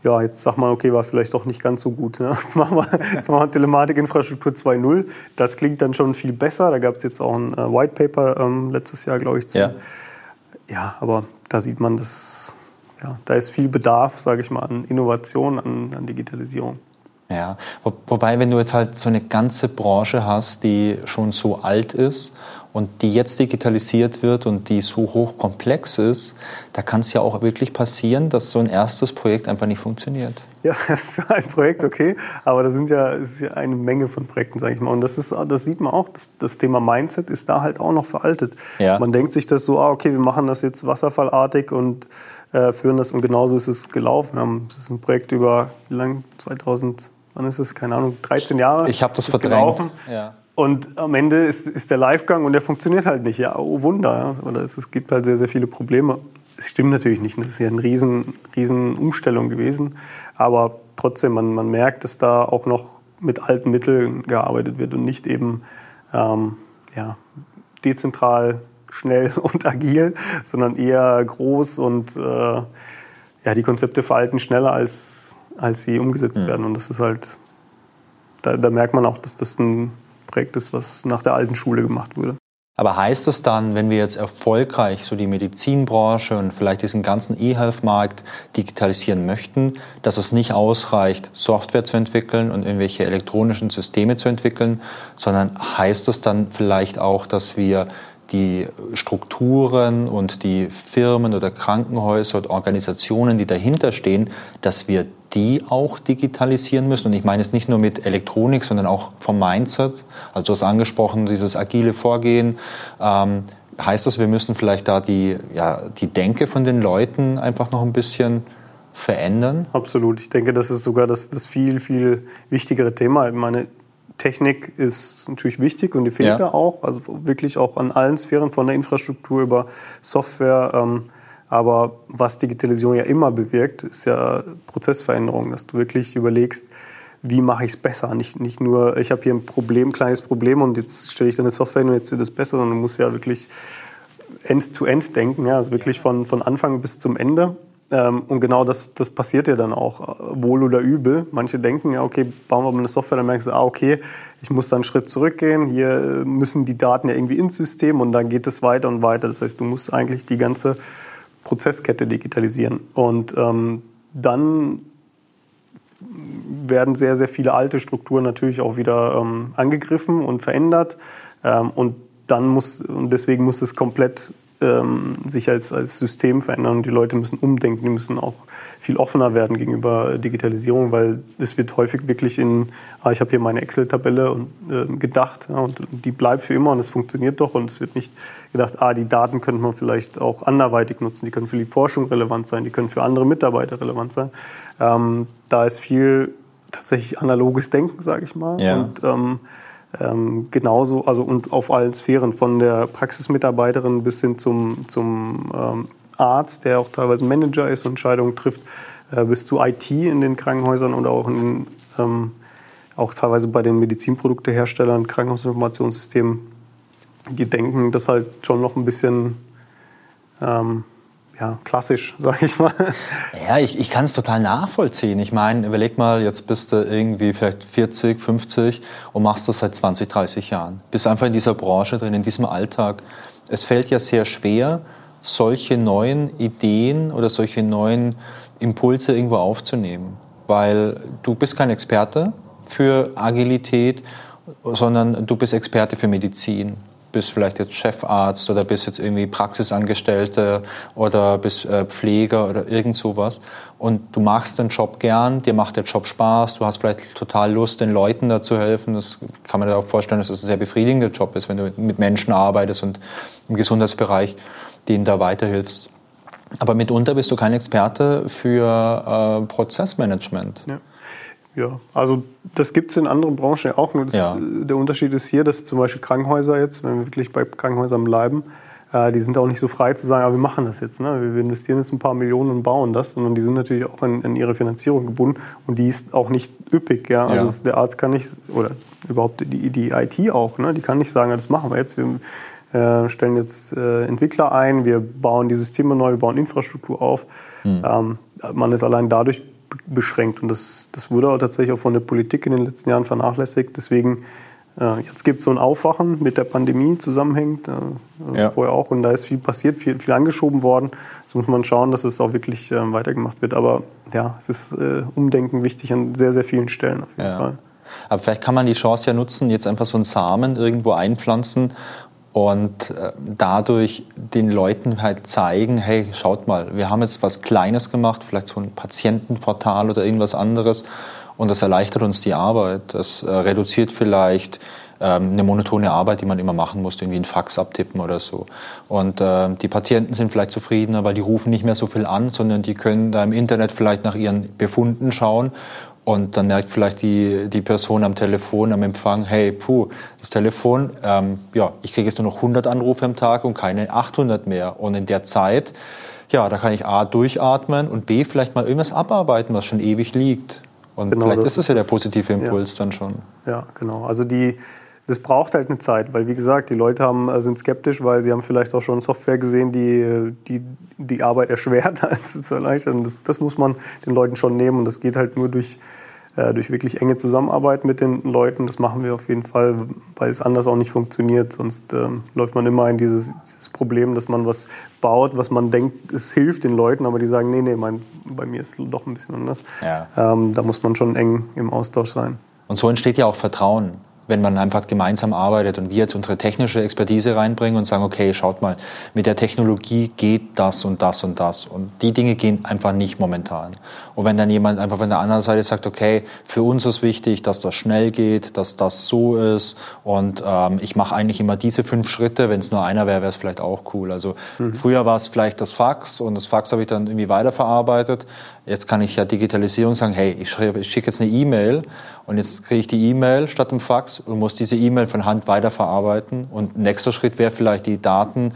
ja, jetzt sag mal, okay, war vielleicht doch nicht ganz so gut. Ne? Jetzt machen wir, jetzt machen wir Telematikinfrastruktur 2.0. Das klingt dann schon viel besser. Da gab es jetzt auch ein äh, White Paper ähm, letztes Jahr, glaube ich, zu. Ja. ja, aber da sieht man, dass ja, da ist viel Bedarf, sage ich mal, an Innovation, an, an Digitalisierung. Ja, Wo, wobei, wenn du jetzt halt so eine ganze Branche hast, die schon so alt ist und die jetzt digitalisiert wird und die so hochkomplex ist, da kann es ja auch wirklich passieren, dass so ein erstes Projekt einfach nicht funktioniert. Ja, für ein Projekt okay, aber da sind ja, ist ja eine Menge von Projekten, sage ich mal. Und das, ist, das sieht man auch, das, das Thema Mindset ist da halt auch noch veraltet. Ja. Man denkt sich das so, ah, okay, wir machen das jetzt wasserfallartig und äh, führen das und genauso ist es gelaufen. Das ist ein Projekt über, wie lang? 2000, wann ist es? Keine Ahnung, 13 Jahre. Ich habe das verdrängt. Ja. Und am Ende ist, ist der Livegang und der funktioniert halt nicht. Ja, oh Wunder. Oder es, es gibt halt sehr, sehr viele Probleme. Es stimmt natürlich nicht. Das ist ja eine riesen, riesen Umstellung gewesen. Aber trotzdem, man, man merkt, dass da auch noch mit alten Mitteln gearbeitet wird und nicht eben ähm, ja, dezentral schnell und agil, sondern eher groß und äh, ja, die Konzepte veralten schneller, als, als sie umgesetzt mhm. werden. Und das ist halt, da, da merkt man auch, dass das ein Projekt ist, was nach der alten Schule gemacht wurde. Aber heißt das dann, wenn wir jetzt erfolgreich so die Medizinbranche und vielleicht diesen ganzen E-Health-Markt digitalisieren möchten, dass es nicht ausreicht, Software zu entwickeln und irgendwelche elektronischen Systeme zu entwickeln, sondern heißt das dann vielleicht auch, dass wir die Strukturen und die Firmen oder Krankenhäuser und Organisationen, die dahinter stehen, dass wir die auch digitalisieren müssen. Und ich meine es nicht nur mit Elektronik, sondern auch vom Mindset. Also du hast angesprochen, dieses agile Vorgehen. Ähm, heißt das, wir müssen vielleicht da die, ja, die Denke von den Leuten einfach noch ein bisschen verändern? Absolut. Ich denke, das ist sogar das, das viel, viel wichtigere Thema. Ich meine, Technik ist natürlich wichtig und die fehlt ja. da auch. Also wirklich auch an allen Sphären von der Infrastruktur über Software. Ähm, aber was Digitalisierung ja immer bewirkt, ist ja Prozessveränderung, dass du wirklich überlegst, wie mache ich es besser? Nicht, nicht nur, ich habe hier ein Problem, kleines Problem und jetzt stelle ich dann eine Software hin und jetzt wird es besser, sondern du musst ja wirklich end-to-end -end denken, ja, also wirklich von, von Anfang bis zum Ende. Ähm, und genau das, das passiert ja dann auch, wohl oder übel. Manche denken, ja, okay, bauen wir mal eine Software, dann merkst du, ah, okay, ich muss da einen Schritt zurückgehen. Hier müssen die Daten ja irgendwie ins System und dann geht es weiter und weiter. Das heißt, du musst eigentlich die ganze Prozesskette digitalisieren. Und ähm, dann werden sehr, sehr viele alte Strukturen natürlich auch wieder ähm, angegriffen und verändert. Ähm, und dann muss, und deswegen muss es komplett ähm, sich als, als System verändern und die Leute müssen umdenken, die müssen auch viel offener werden gegenüber Digitalisierung, weil es wird häufig wirklich in, ah, ich habe hier meine Excel-Tabelle äh, gedacht ja, und die bleibt für immer und es funktioniert doch und es wird nicht gedacht, ah, die Daten könnte man vielleicht auch anderweitig nutzen, die können für die Forschung relevant sein, die können für andere Mitarbeiter relevant sein. Ähm, da ist viel tatsächlich analoges Denken, sage ich mal. Ja. Und ähm, ähm, genauso, also und auf allen Sphären, von der Praxismitarbeiterin bis hin zum, zum ähm, Arzt, der auch teilweise Manager ist und Entscheidungen trifft, äh, bis zu IT in den Krankenhäusern und auch, in, ähm, auch teilweise bei den Medizinprodukteherstellern, Krankenhausinformationssystemen, die denken das halt schon noch ein bisschen ähm, ja, klassisch, sag ich mal. Ja, ich, ich kann es total nachvollziehen. Ich meine, überleg mal, jetzt bist du irgendwie vielleicht 40, 50 und machst das seit 20, 30 Jahren. Bist einfach in dieser Branche drin, in diesem Alltag. Es fällt ja sehr schwer, solche neuen Ideen oder solche neuen Impulse irgendwo aufzunehmen. Weil du bist kein Experte für Agilität, sondern du bist Experte für Medizin bist vielleicht jetzt Chefarzt oder bist jetzt irgendwie Praxisangestellter oder bist äh, Pfleger oder irgend sowas und du machst den Job gern, dir macht der Job Spaß, du hast vielleicht total Lust, den Leuten da zu helfen. Das kann man dir auch vorstellen, dass das ein sehr befriedigender Job ist, wenn du mit Menschen arbeitest und im Gesundheitsbereich denen da weiterhilfst. Aber mitunter bist du kein Experte für äh, Prozessmanagement. Ja. Ja, also das gibt es in anderen Branchen auch. Nur das, ja. Der Unterschied ist hier, dass zum Beispiel Krankenhäuser jetzt, wenn wir wirklich bei Krankenhäusern bleiben, äh, die sind auch nicht so frei zu sagen, aber wir machen das jetzt. Ne? Wir investieren jetzt ein paar Millionen und bauen das, sondern die sind natürlich auch in, in ihre Finanzierung gebunden und die ist auch nicht üppig. Ja? Also ja. der Arzt kann nicht, oder überhaupt die, die IT auch, ne? die kann nicht sagen, das machen wir jetzt. Wir äh, stellen jetzt äh, Entwickler ein, wir bauen die Systeme neu, wir bauen Infrastruktur auf. Mhm. Ähm, man ist allein dadurch beschränkt. Und das, das wurde auch tatsächlich auch von der Politik in den letzten Jahren vernachlässigt. Deswegen, äh, jetzt gibt es so ein Aufwachen mit der Pandemie zusammenhängt, äh, ja. vorher auch. Und da ist viel passiert, viel, viel angeschoben worden. So muss man schauen, dass es auch wirklich äh, weitergemacht wird. Aber ja, es ist äh, Umdenken wichtig an sehr, sehr vielen Stellen auf jeden ja. Fall. Aber vielleicht kann man die Chance ja nutzen, jetzt einfach so einen Samen irgendwo einpflanzen und äh, dadurch den Leuten halt zeigen, hey, schaut mal, wir haben jetzt was Kleines gemacht, vielleicht so ein Patientenportal oder irgendwas anderes und das erleichtert uns die Arbeit. Das äh, reduziert vielleicht ähm, eine monotone Arbeit, die man immer machen muss, irgendwie einen Fax abtippen oder so. Und äh, die Patienten sind vielleicht zufriedener, weil die rufen nicht mehr so viel an, sondern die können da im Internet vielleicht nach ihren Befunden schauen und dann merkt vielleicht die, die Person am Telefon, am Empfang, hey, puh, das Telefon, ähm, ja, ich kriege jetzt nur noch 100 Anrufe am Tag und keine 800 mehr. Und in der Zeit, ja, da kann ich A, durchatmen und B, vielleicht mal irgendwas abarbeiten, was schon ewig liegt. Und genau, vielleicht ist das ja der positive Impuls ja. dann schon. Ja, genau. Also die, das braucht halt eine Zeit, weil wie gesagt, die Leute haben, äh, sind skeptisch, weil sie haben vielleicht auch schon Software gesehen, die die, die Arbeit erschwert als zu erleichtern. Das, das muss man den Leuten schon nehmen und das geht halt nur durch äh, durch wirklich enge Zusammenarbeit mit den Leuten. Das machen wir auf jeden Fall, weil es anders auch nicht funktioniert. Sonst ähm, läuft man immer in dieses, dieses, Problem, dass man was baut, was man denkt, es hilft den Leuten, aber die sagen, nee, nee, mein, bei mir ist es doch ein bisschen anders. Ja. Ähm, da muss man schon eng im Austausch sein. Und so entsteht ja auch Vertrauen wenn man einfach gemeinsam arbeitet und wir jetzt unsere technische Expertise reinbringen und sagen, okay, schaut mal, mit der Technologie geht das und das und das. Und die Dinge gehen einfach nicht momentan. Und wenn dann jemand einfach von der anderen Seite sagt, okay, für uns ist wichtig, dass das schnell geht, dass das so ist und ähm, ich mache eigentlich immer diese fünf Schritte, wenn es nur einer wäre, wäre es vielleicht auch cool. Also mhm. früher war es vielleicht das Fax und das Fax habe ich dann irgendwie weiterverarbeitet. Jetzt kann ich ja Digitalisierung sagen, hey, ich, ich schicke jetzt eine E-Mail und jetzt kriege ich die E-Mail statt dem Fax und muss diese E-Mail von Hand weiterverarbeiten. Und nächster Schritt wäre vielleicht die Daten,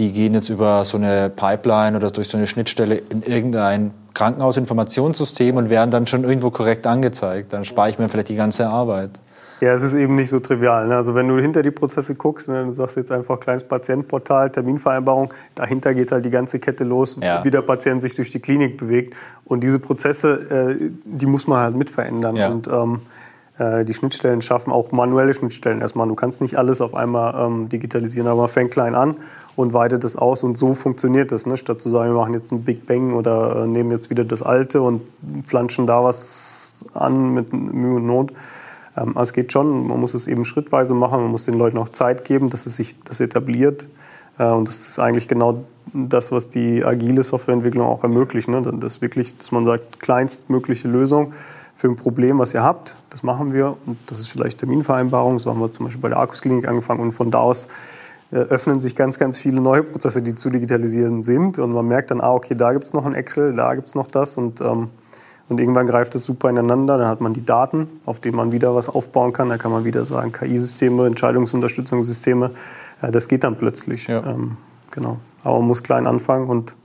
die gehen jetzt über so eine Pipeline oder durch so eine Schnittstelle in irgendein Krankenhausinformationssystem und werden dann schon irgendwo korrekt angezeigt. Dann spare ich mir vielleicht die ganze Arbeit. Ja, es ist eben nicht so trivial. Ne? Also wenn du hinter die Prozesse guckst, ne, du sagst jetzt einfach kleines Patientenportal, Terminvereinbarung, dahinter geht halt die ganze Kette los, ja. wie der Patient sich durch die Klinik bewegt. Und diese Prozesse, äh, die muss man halt mit verändern. Ja. Und ähm, äh, die Schnittstellen schaffen, auch manuelle Schnittstellen erstmal. Du kannst nicht alles auf einmal ähm, digitalisieren, aber man fängt klein an und weitet es aus und so funktioniert das. Ne? Statt zu sagen, wir machen jetzt einen Big Bang oder äh, nehmen jetzt wieder das Alte und flanschen da was an mit Mühe und Not ähm, es geht schon, man muss es eben schrittweise machen, man muss den Leuten auch Zeit geben, dass es sich das etabliert. Äh, und das ist eigentlich genau das, was die agile Softwareentwicklung auch ermöglicht. Ne? Das wirklich, dass man sagt, kleinstmögliche Lösung für ein Problem, was ihr habt, das machen wir. Und das ist vielleicht Terminvereinbarung. So haben wir zum Beispiel bei der Arkusklinik angefangen. Und von da aus öffnen sich ganz, ganz viele neue Prozesse, die zu digitalisieren sind. Und man merkt dann, ah, okay, da gibt es noch ein Excel, da gibt es noch das. Und ähm, und irgendwann greift es super ineinander. Dann hat man die Daten, auf denen man wieder was aufbauen kann. Da kann man wieder sagen, KI-Systeme, Entscheidungsunterstützungssysteme. Das geht dann plötzlich. Ja. Ähm, genau. Aber man muss klein anfangen und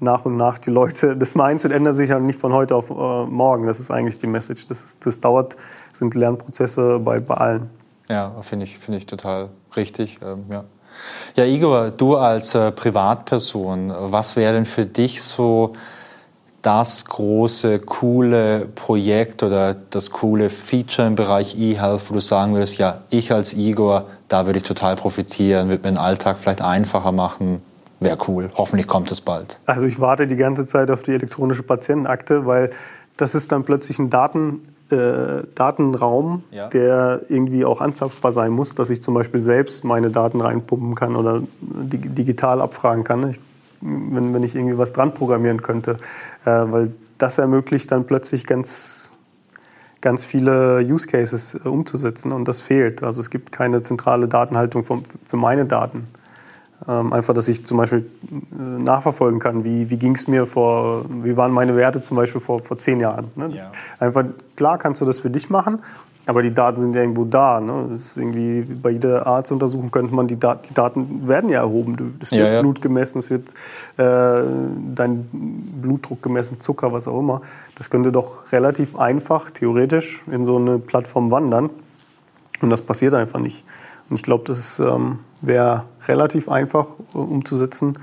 nach und nach die Leute, das Mindset ändert sich ja nicht von heute auf äh, morgen. Das ist eigentlich die Message. Das, ist, das dauert, das sind Lernprozesse bei, bei allen. Ja, finde ich, find ich total richtig. Ähm, ja. Ja, Igor, du als äh, Privatperson, was wäre denn für dich so das große, coole Projekt oder das coole Feature im Bereich eHealth, wo du sagen würdest, ja, ich als Igor, da würde ich total profitieren, würde mir den Alltag vielleicht einfacher machen, wäre cool. Hoffentlich kommt es bald. Also ich warte die ganze Zeit auf die elektronische Patientenakte, weil das ist dann plötzlich ein Daten, äh, Datenraum, ja. der irgendwie auch anzapfbar sein muss, dass ich zum Beispiel selbst meine Daten reinpumpen kann oder digital abfragen kann. Ich, wenn, wenn ich irgendwie was dran programmieren könnte, äh, weil das ermöglicht dann plötzlich ganz, ganz viele Use Cases äh, umzusetzen und das fehlt. Also es gibt keine zentrale Datenhaltung vom, für meine Daten. Ähm, einfach, dass ich zum Beispiel äh, nachverfolgen kann, wie, wie ging es mir vor, wie waren meine Werte zum Beispiel vor, vor zehn Jahren. Ne? Ja. Einfach, klar kannst du das für dich machen, aber die Daten sind ja irgendwo da. Ne? Das ist irgendwie, bei jeder Arztuntersuchung könnte man, die, Dat die Daten werden ja erhoben. Es wird ja, ja. Blut gemessen, es wird äh, dein Blutdruck gemessen, Zucker, was auch immer. Das könnte doch relativ einfach, theoretisch, in so eine Plattform wandern. Und das passiert einfach nicht. Und ich glaube, das ähm, wäre relativ einfach äh, umzusetzen.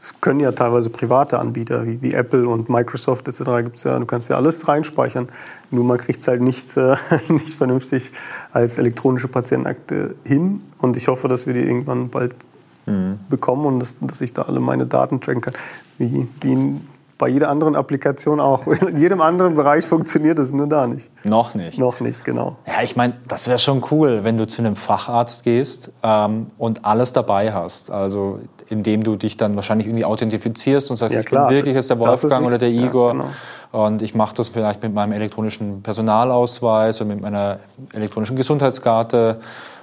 Es können ja teilweise private Anbieter wie, wie Apple und Microsoft etc. Gibt's ja, du kannst ja alles reinspeichern. Nur man kriegt es halt nicht, äh, nicht vernünftig als elektronische Patientenakte hin. Und ich hoffe, dass wir die irgendwann bald mhm. bekommen und dass, dass ich da alle meine Daten tracken kann. Wie, wie in bei jeder anderen Applikation auch. In jedem anderen Bereich funktioniert es, nur da nicht. Noch nicht. Noch nicht, genau. Ja, ich meine, das wäre schon cool, wenn du zu einem Facharzt gehst ähm, und alles dabei hast. Also indem du dich dann wahrscheinlich irgendwie authentifizierst und sagst, ja, ich bin wirklich jetzt der Wolfgang oder der Igor. Ja, genau. Und ich mache das vielleicht mit meinem elektronischen Personalausweis und mit meiner elektronischen Gesundheitskarte.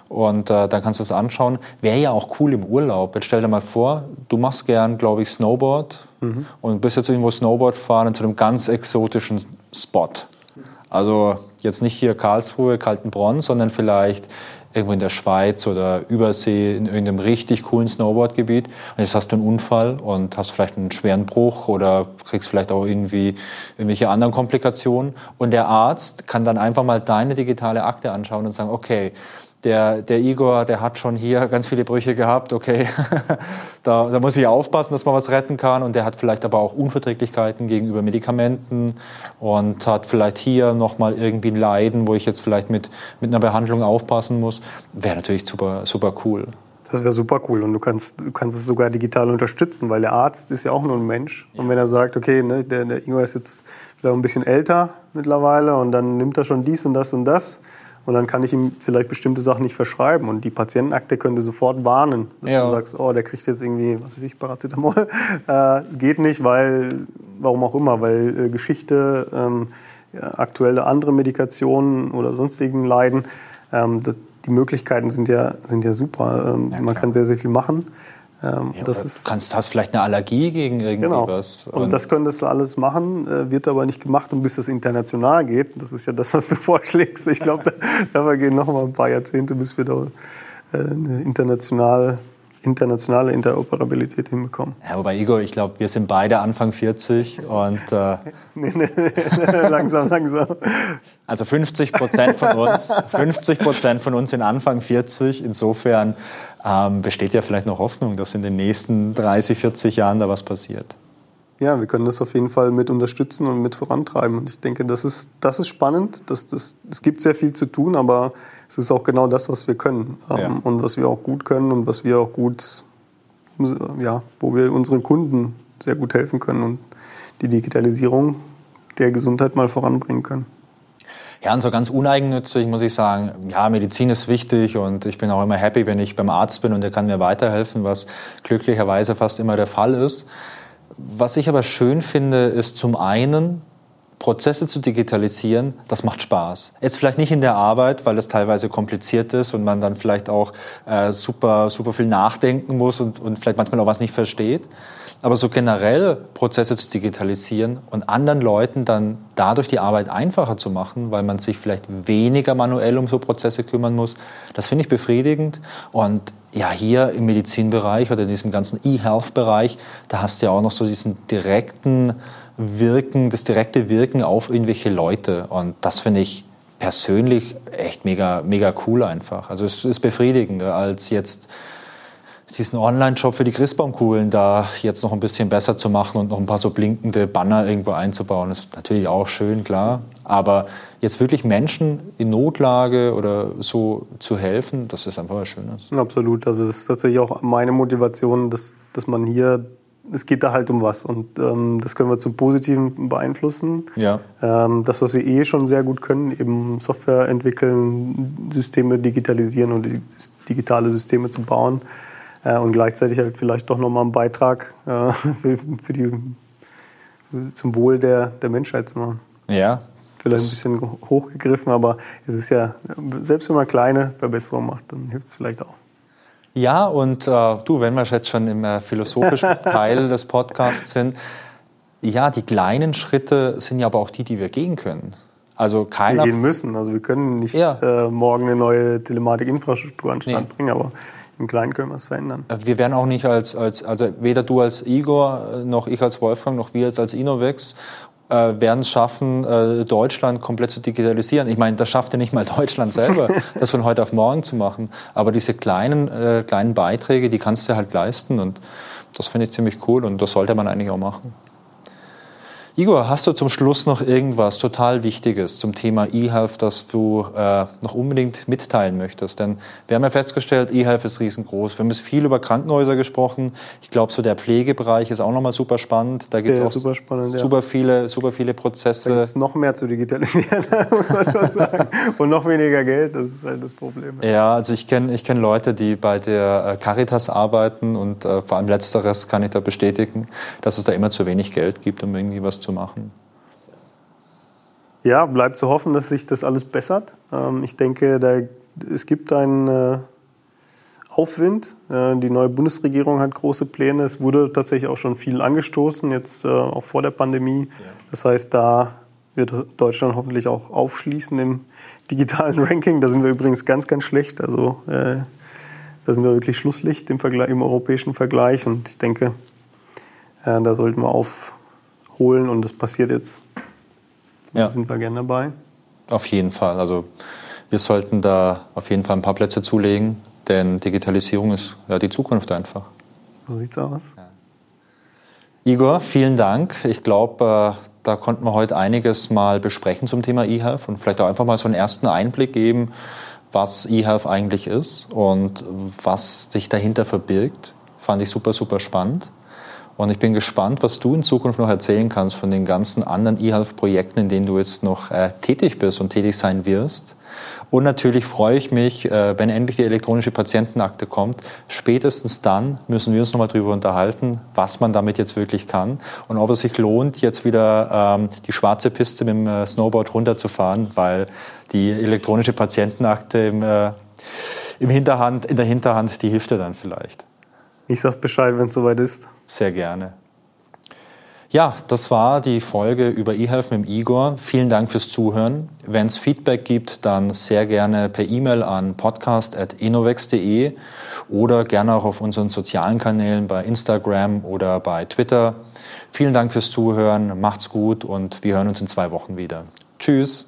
Und äh, dann kannst du das anschauen. Wäre ja auch cool im Urlaub. Jetzt stell dir mal vor, du machst gern, glaube ich, Snowboard mhm. und bist jetzt irgendwo Snowboard fahren zu einem ganz exotischen Spot. Also jetzt nicht hier Karlsruhe, Kaltenbronn, sondern vielleicht irgendwo in der Schweiz oder Übersee in irgendeinem richtig coolen Snowboardgebiet. Und jetzt hast du einen Unfall und hast vielleicht einen schweren Bruch oder kriegst vielleicht auch irgendwie irgendwelche anderen Komplikationen. Und der Arzt kann dann einfach mal deine digitale Akte anschauen und sagen, okay, der, der Igor, der hat schon hier ganz viele Brüche gehabt, okay, da, da muss ich aufpassen, dass man was retten kann. Und der hat vielleicht aber auch Unverträglichkeiten gegenüber Medikamenten und hat vielleicht hier nochmal irgendwie ein Leiden, wo ich jetzt vielleicht mit, mit einer Behandlung aufpassen muss, wäre natürlich super, super cool. Das wäre super cool. Und du kannst, du kannst es sogar digital unterstützen, weil der Arzt ist ja auch nur ein Mensch. Und wenn er sagt, okay, ne, der, der Igor ist jetzt vielleicht ein bisschen älter mittlerweile und dann nimmt er schon dies und das und das, und dann kann ich ihm vielleicht bestimmte Sachen nicht verschreiben. Und die Patientenakte könnte sofort warnen, dass ja. du sagst, oh, der kriegt jetzt irgendwie, was weiß ich, Paracetamol. Äh, geht nicht, weil, warum auch immer, weil äh, Geschichte, ähm, ja, aktuelle andere Medikationen oder sonstigen Leiden, ähm, das, die Möglichkeiten sind ja, sind ja super. Ähm, ja, man kann sehr, sehr viel machen. Ähm, ja, das ist, kannst, hast vielleicht eine Allergie gegen irgendwas. Genau. Und, und das könntest du alles machen, äh, wird aber nicht gemacht. Und bis das international geht, das ist ja das, was du vorschlägst. Ich glaube, da, da gehen noch mal ein paar Jahrzehnte, bis wir da äh, eine international internationale Interoperabilität hinbekommen. Ja, wobei Igor, ich glaube, wir sind beide Anfang 40 und äh, nee, nee, nee, langsam, langsam. Also 50 Prozent von uns, 50 Prozent von uns sind Anfang 40. Insofern ähm, besteht ja vielleicht noch Hoffnung, dass in den nächsten 30, 40 Jahren da was passiert. Ja, wir können das auf jeden Fall mit unterstützen und mit vorantreiben. Und ich denke, das ist, das ist spannend. Das, das, es gibt sehr viel zu tun, aber es ist auch genau das, was wir können ähm, ja. und was wir auch gut können und was wir auch gut, ja, wo wir unseren Kunden sehr gut helfen können und die Digitalisierung der Gesundheit mal voranbringen können. Ja, und so ganz uneigennützig muss ich sagen, ja, Medizin ist wichtig und ich bin auch immer happy, wenn ich beim Arzt bin und der kann mir weiterhelfen, was glücklicherweise fast immer der Fall ist. Was ich aber schön finde, ist zum einen, Prozesse zu digitalisieren, das macht Spaß. Jetzt vielleicht nicht in der Arbeit, weil das teilweise kompliziert ist und man dann vielleicht auch äh, super, super viel nachdenken muss und, und vielleicht manchmal auch was nicht versteht. Aber so generell Prozesse zu digitalisieren und anderen Leuten dann dadurch die Arbeit einfacher zu machen, weil man sich vielleicht weniger manuell um so Prozesse kümmern muss, das finde ich befriedigend. Und ja, hier im Medizinbereich oder in diesem ganzen E-Health-Bereich, da hast du ja auch noch so diesen direkten Wirken, das direkte Wirken auf irgendwelche Leute. Und das finde ich persönlich echt mega, mega cool einfach. Also es ist befriedigender als jetzt diesen Online-Shop für die Christbaumkugeln da jetzt noch ein bisschen besser zu machen und noch ein paar so blinkende Banner irgendwo einzubauen, ist natürlich auch schön, klar. Aber jetzt wirklich Menschen in Notlage oder so zu helfen, das ist einfach was Schönes. Absolut. Also das ist tatsächlich auch meine Motivation, dass, dass man hier, es geht da halt um was und ähm, das können wir zum Positiven beeinflussen. Ja. Ähm, das, was wir eh schon sehr gut können, eben Software entwickeln, Systeme digitalisieren und digitale Systeme zu bauen äh, und gleichzeitig halt vielleicht doch nochmal einen Beitrag äh, für, für, die, zum Wohl der, der Menschheit zu machen. Ja. Vielleicht ein bisschen hochgegriffen, aber es ist ja, selbst wenn man kleine Verbesserungen macht, dann hilft es vielleicht auch. Ja, und äh, du, wenn wir jetzt schon im äh, philosophischen Teil des Podcasts sind, ja, die kleinen Schritte sind ja aber auch die, die wir gehen können. Also keiner. Wir gehen müssen. Also wir können nicht ja. äh, morgen eine neue Telematik-Infrastruktur an den Stand nee. bringen, aber im Kleinen können wir es verändern. Äh, wir werden auch nicht als, als, also weder du als Igor, äh, noch ich als Wolfgang, noch wir jetzt als Innovex äh, werden es schaffen, äh, Deutschland komplett zu digitalisieren. Ich meine, das schafft ja nicht mal Deutschland selber, das von heute auf morgen zu machen. Aber diese kleinen, äh, kleinen Beiträge, die kannst du halt leisten und das finde ich ziemlich cool und das sollte man eigentlich auch machen. Igor, hast du zum Schluss noch irgendwas total Wichtiges zum Thema eHealth, das du äh, noch unbedingt mitteilen möchtest? Denn wir haben ja festgestellt, eHealth ist riesengroß. Wir haben jetzt viel über Krankenhäuser gesprochen. Ich glaube, so der Pflegebereich ist auch nochmal super spannend. Da gibt es ja, auch super, spannend, super, ja. viele, super viele Prozesse. Da gibt noch mehr zu digitalisieren, muss man schon sagen. Und noch weniger Geld, das ist halt das Problem. Ja, also ich kenne ich kenn Leute, die bei der äh, Caritas arbeiten und äh, vor allem letzteres kann ich da bestätigen, dass es da immer zu wenig Geld gibt, um irgendwie was zu machen? Ja, bleibt zu hoffen, dass sich das alles bessert. Ähm, ich denke, da, es gibt einen äh, Aufwind. Äh, die neue Bundesregierung hat große Pläne. Es wurde tatsächlich auch schon viel angestoßen, jetzt äh, auch vor der Pandemie. Das heißt, da wird Deutschland hoffentlich auch aufschließen im digitalen Ranking. Da sind wir übrigens ganz, ganz schlecht. Also da sind wir wirklich Schlusslicht im, Vergleich, im europäischen Vergleich. Und ich denke, da sollten wir auf holen und das passiert jetzt. Ja. Da sind wir gerne dabei. Auf jeden Fall. Also wir sollten da auf jeden Fall ein paar Plätze zulegen, denn Digitalisierung ist ja die Zukunft einfach. So sieht's aus. Ja. Igor, vielen Dank. Ich glaube, äh, da konnten wir heute einiges mal besprechen zum Thema eHealth und vielleicht auch einfach mal so einen ersten Einblick geben, was eHealth eigentlich ist und was sich dahinter verbirgt. Fand ich super, super spannend. Und ich bin gespannt, was du in Zukunft noch erzählen kannst von den ganzen anderen eHealth-Projekten, in denen du jetzt noch äh, tätig bist und tätig sein wirst. Und natürlich freue ich mich, äh, wenn endlich die elektronische Patientenakte kommt. Spätestens dann müssen wir uns nochmal darüber unterhalten, was man damit jetzt wirklich kann und ob es sich lohnt, jetzt wieder ähm, die schwarze Piste mit dem äh, Snowboard runterzufahren, weil die elektronische Patientenakte im, äh, im Hinterhand, in der Hinterhand, die hilft dir dann vielleicht. Ich sag Bescheid, wenn es soweit ist. Sehr gerne. Ja, das war die Folge über eHealth mit Igor. Vielen Dank fürs Zuhören. Wenn es Feedback gibt, dann sehr gerne per E-Mail an podcast.innovex.de oder gerne auch auf unseren sozialen Kanälen bei Instagram oder bei Twitter. Vielen Dank fürs Zuhören, macht's gut und wir hören uns in zwei Wochen wieder. Tschüss.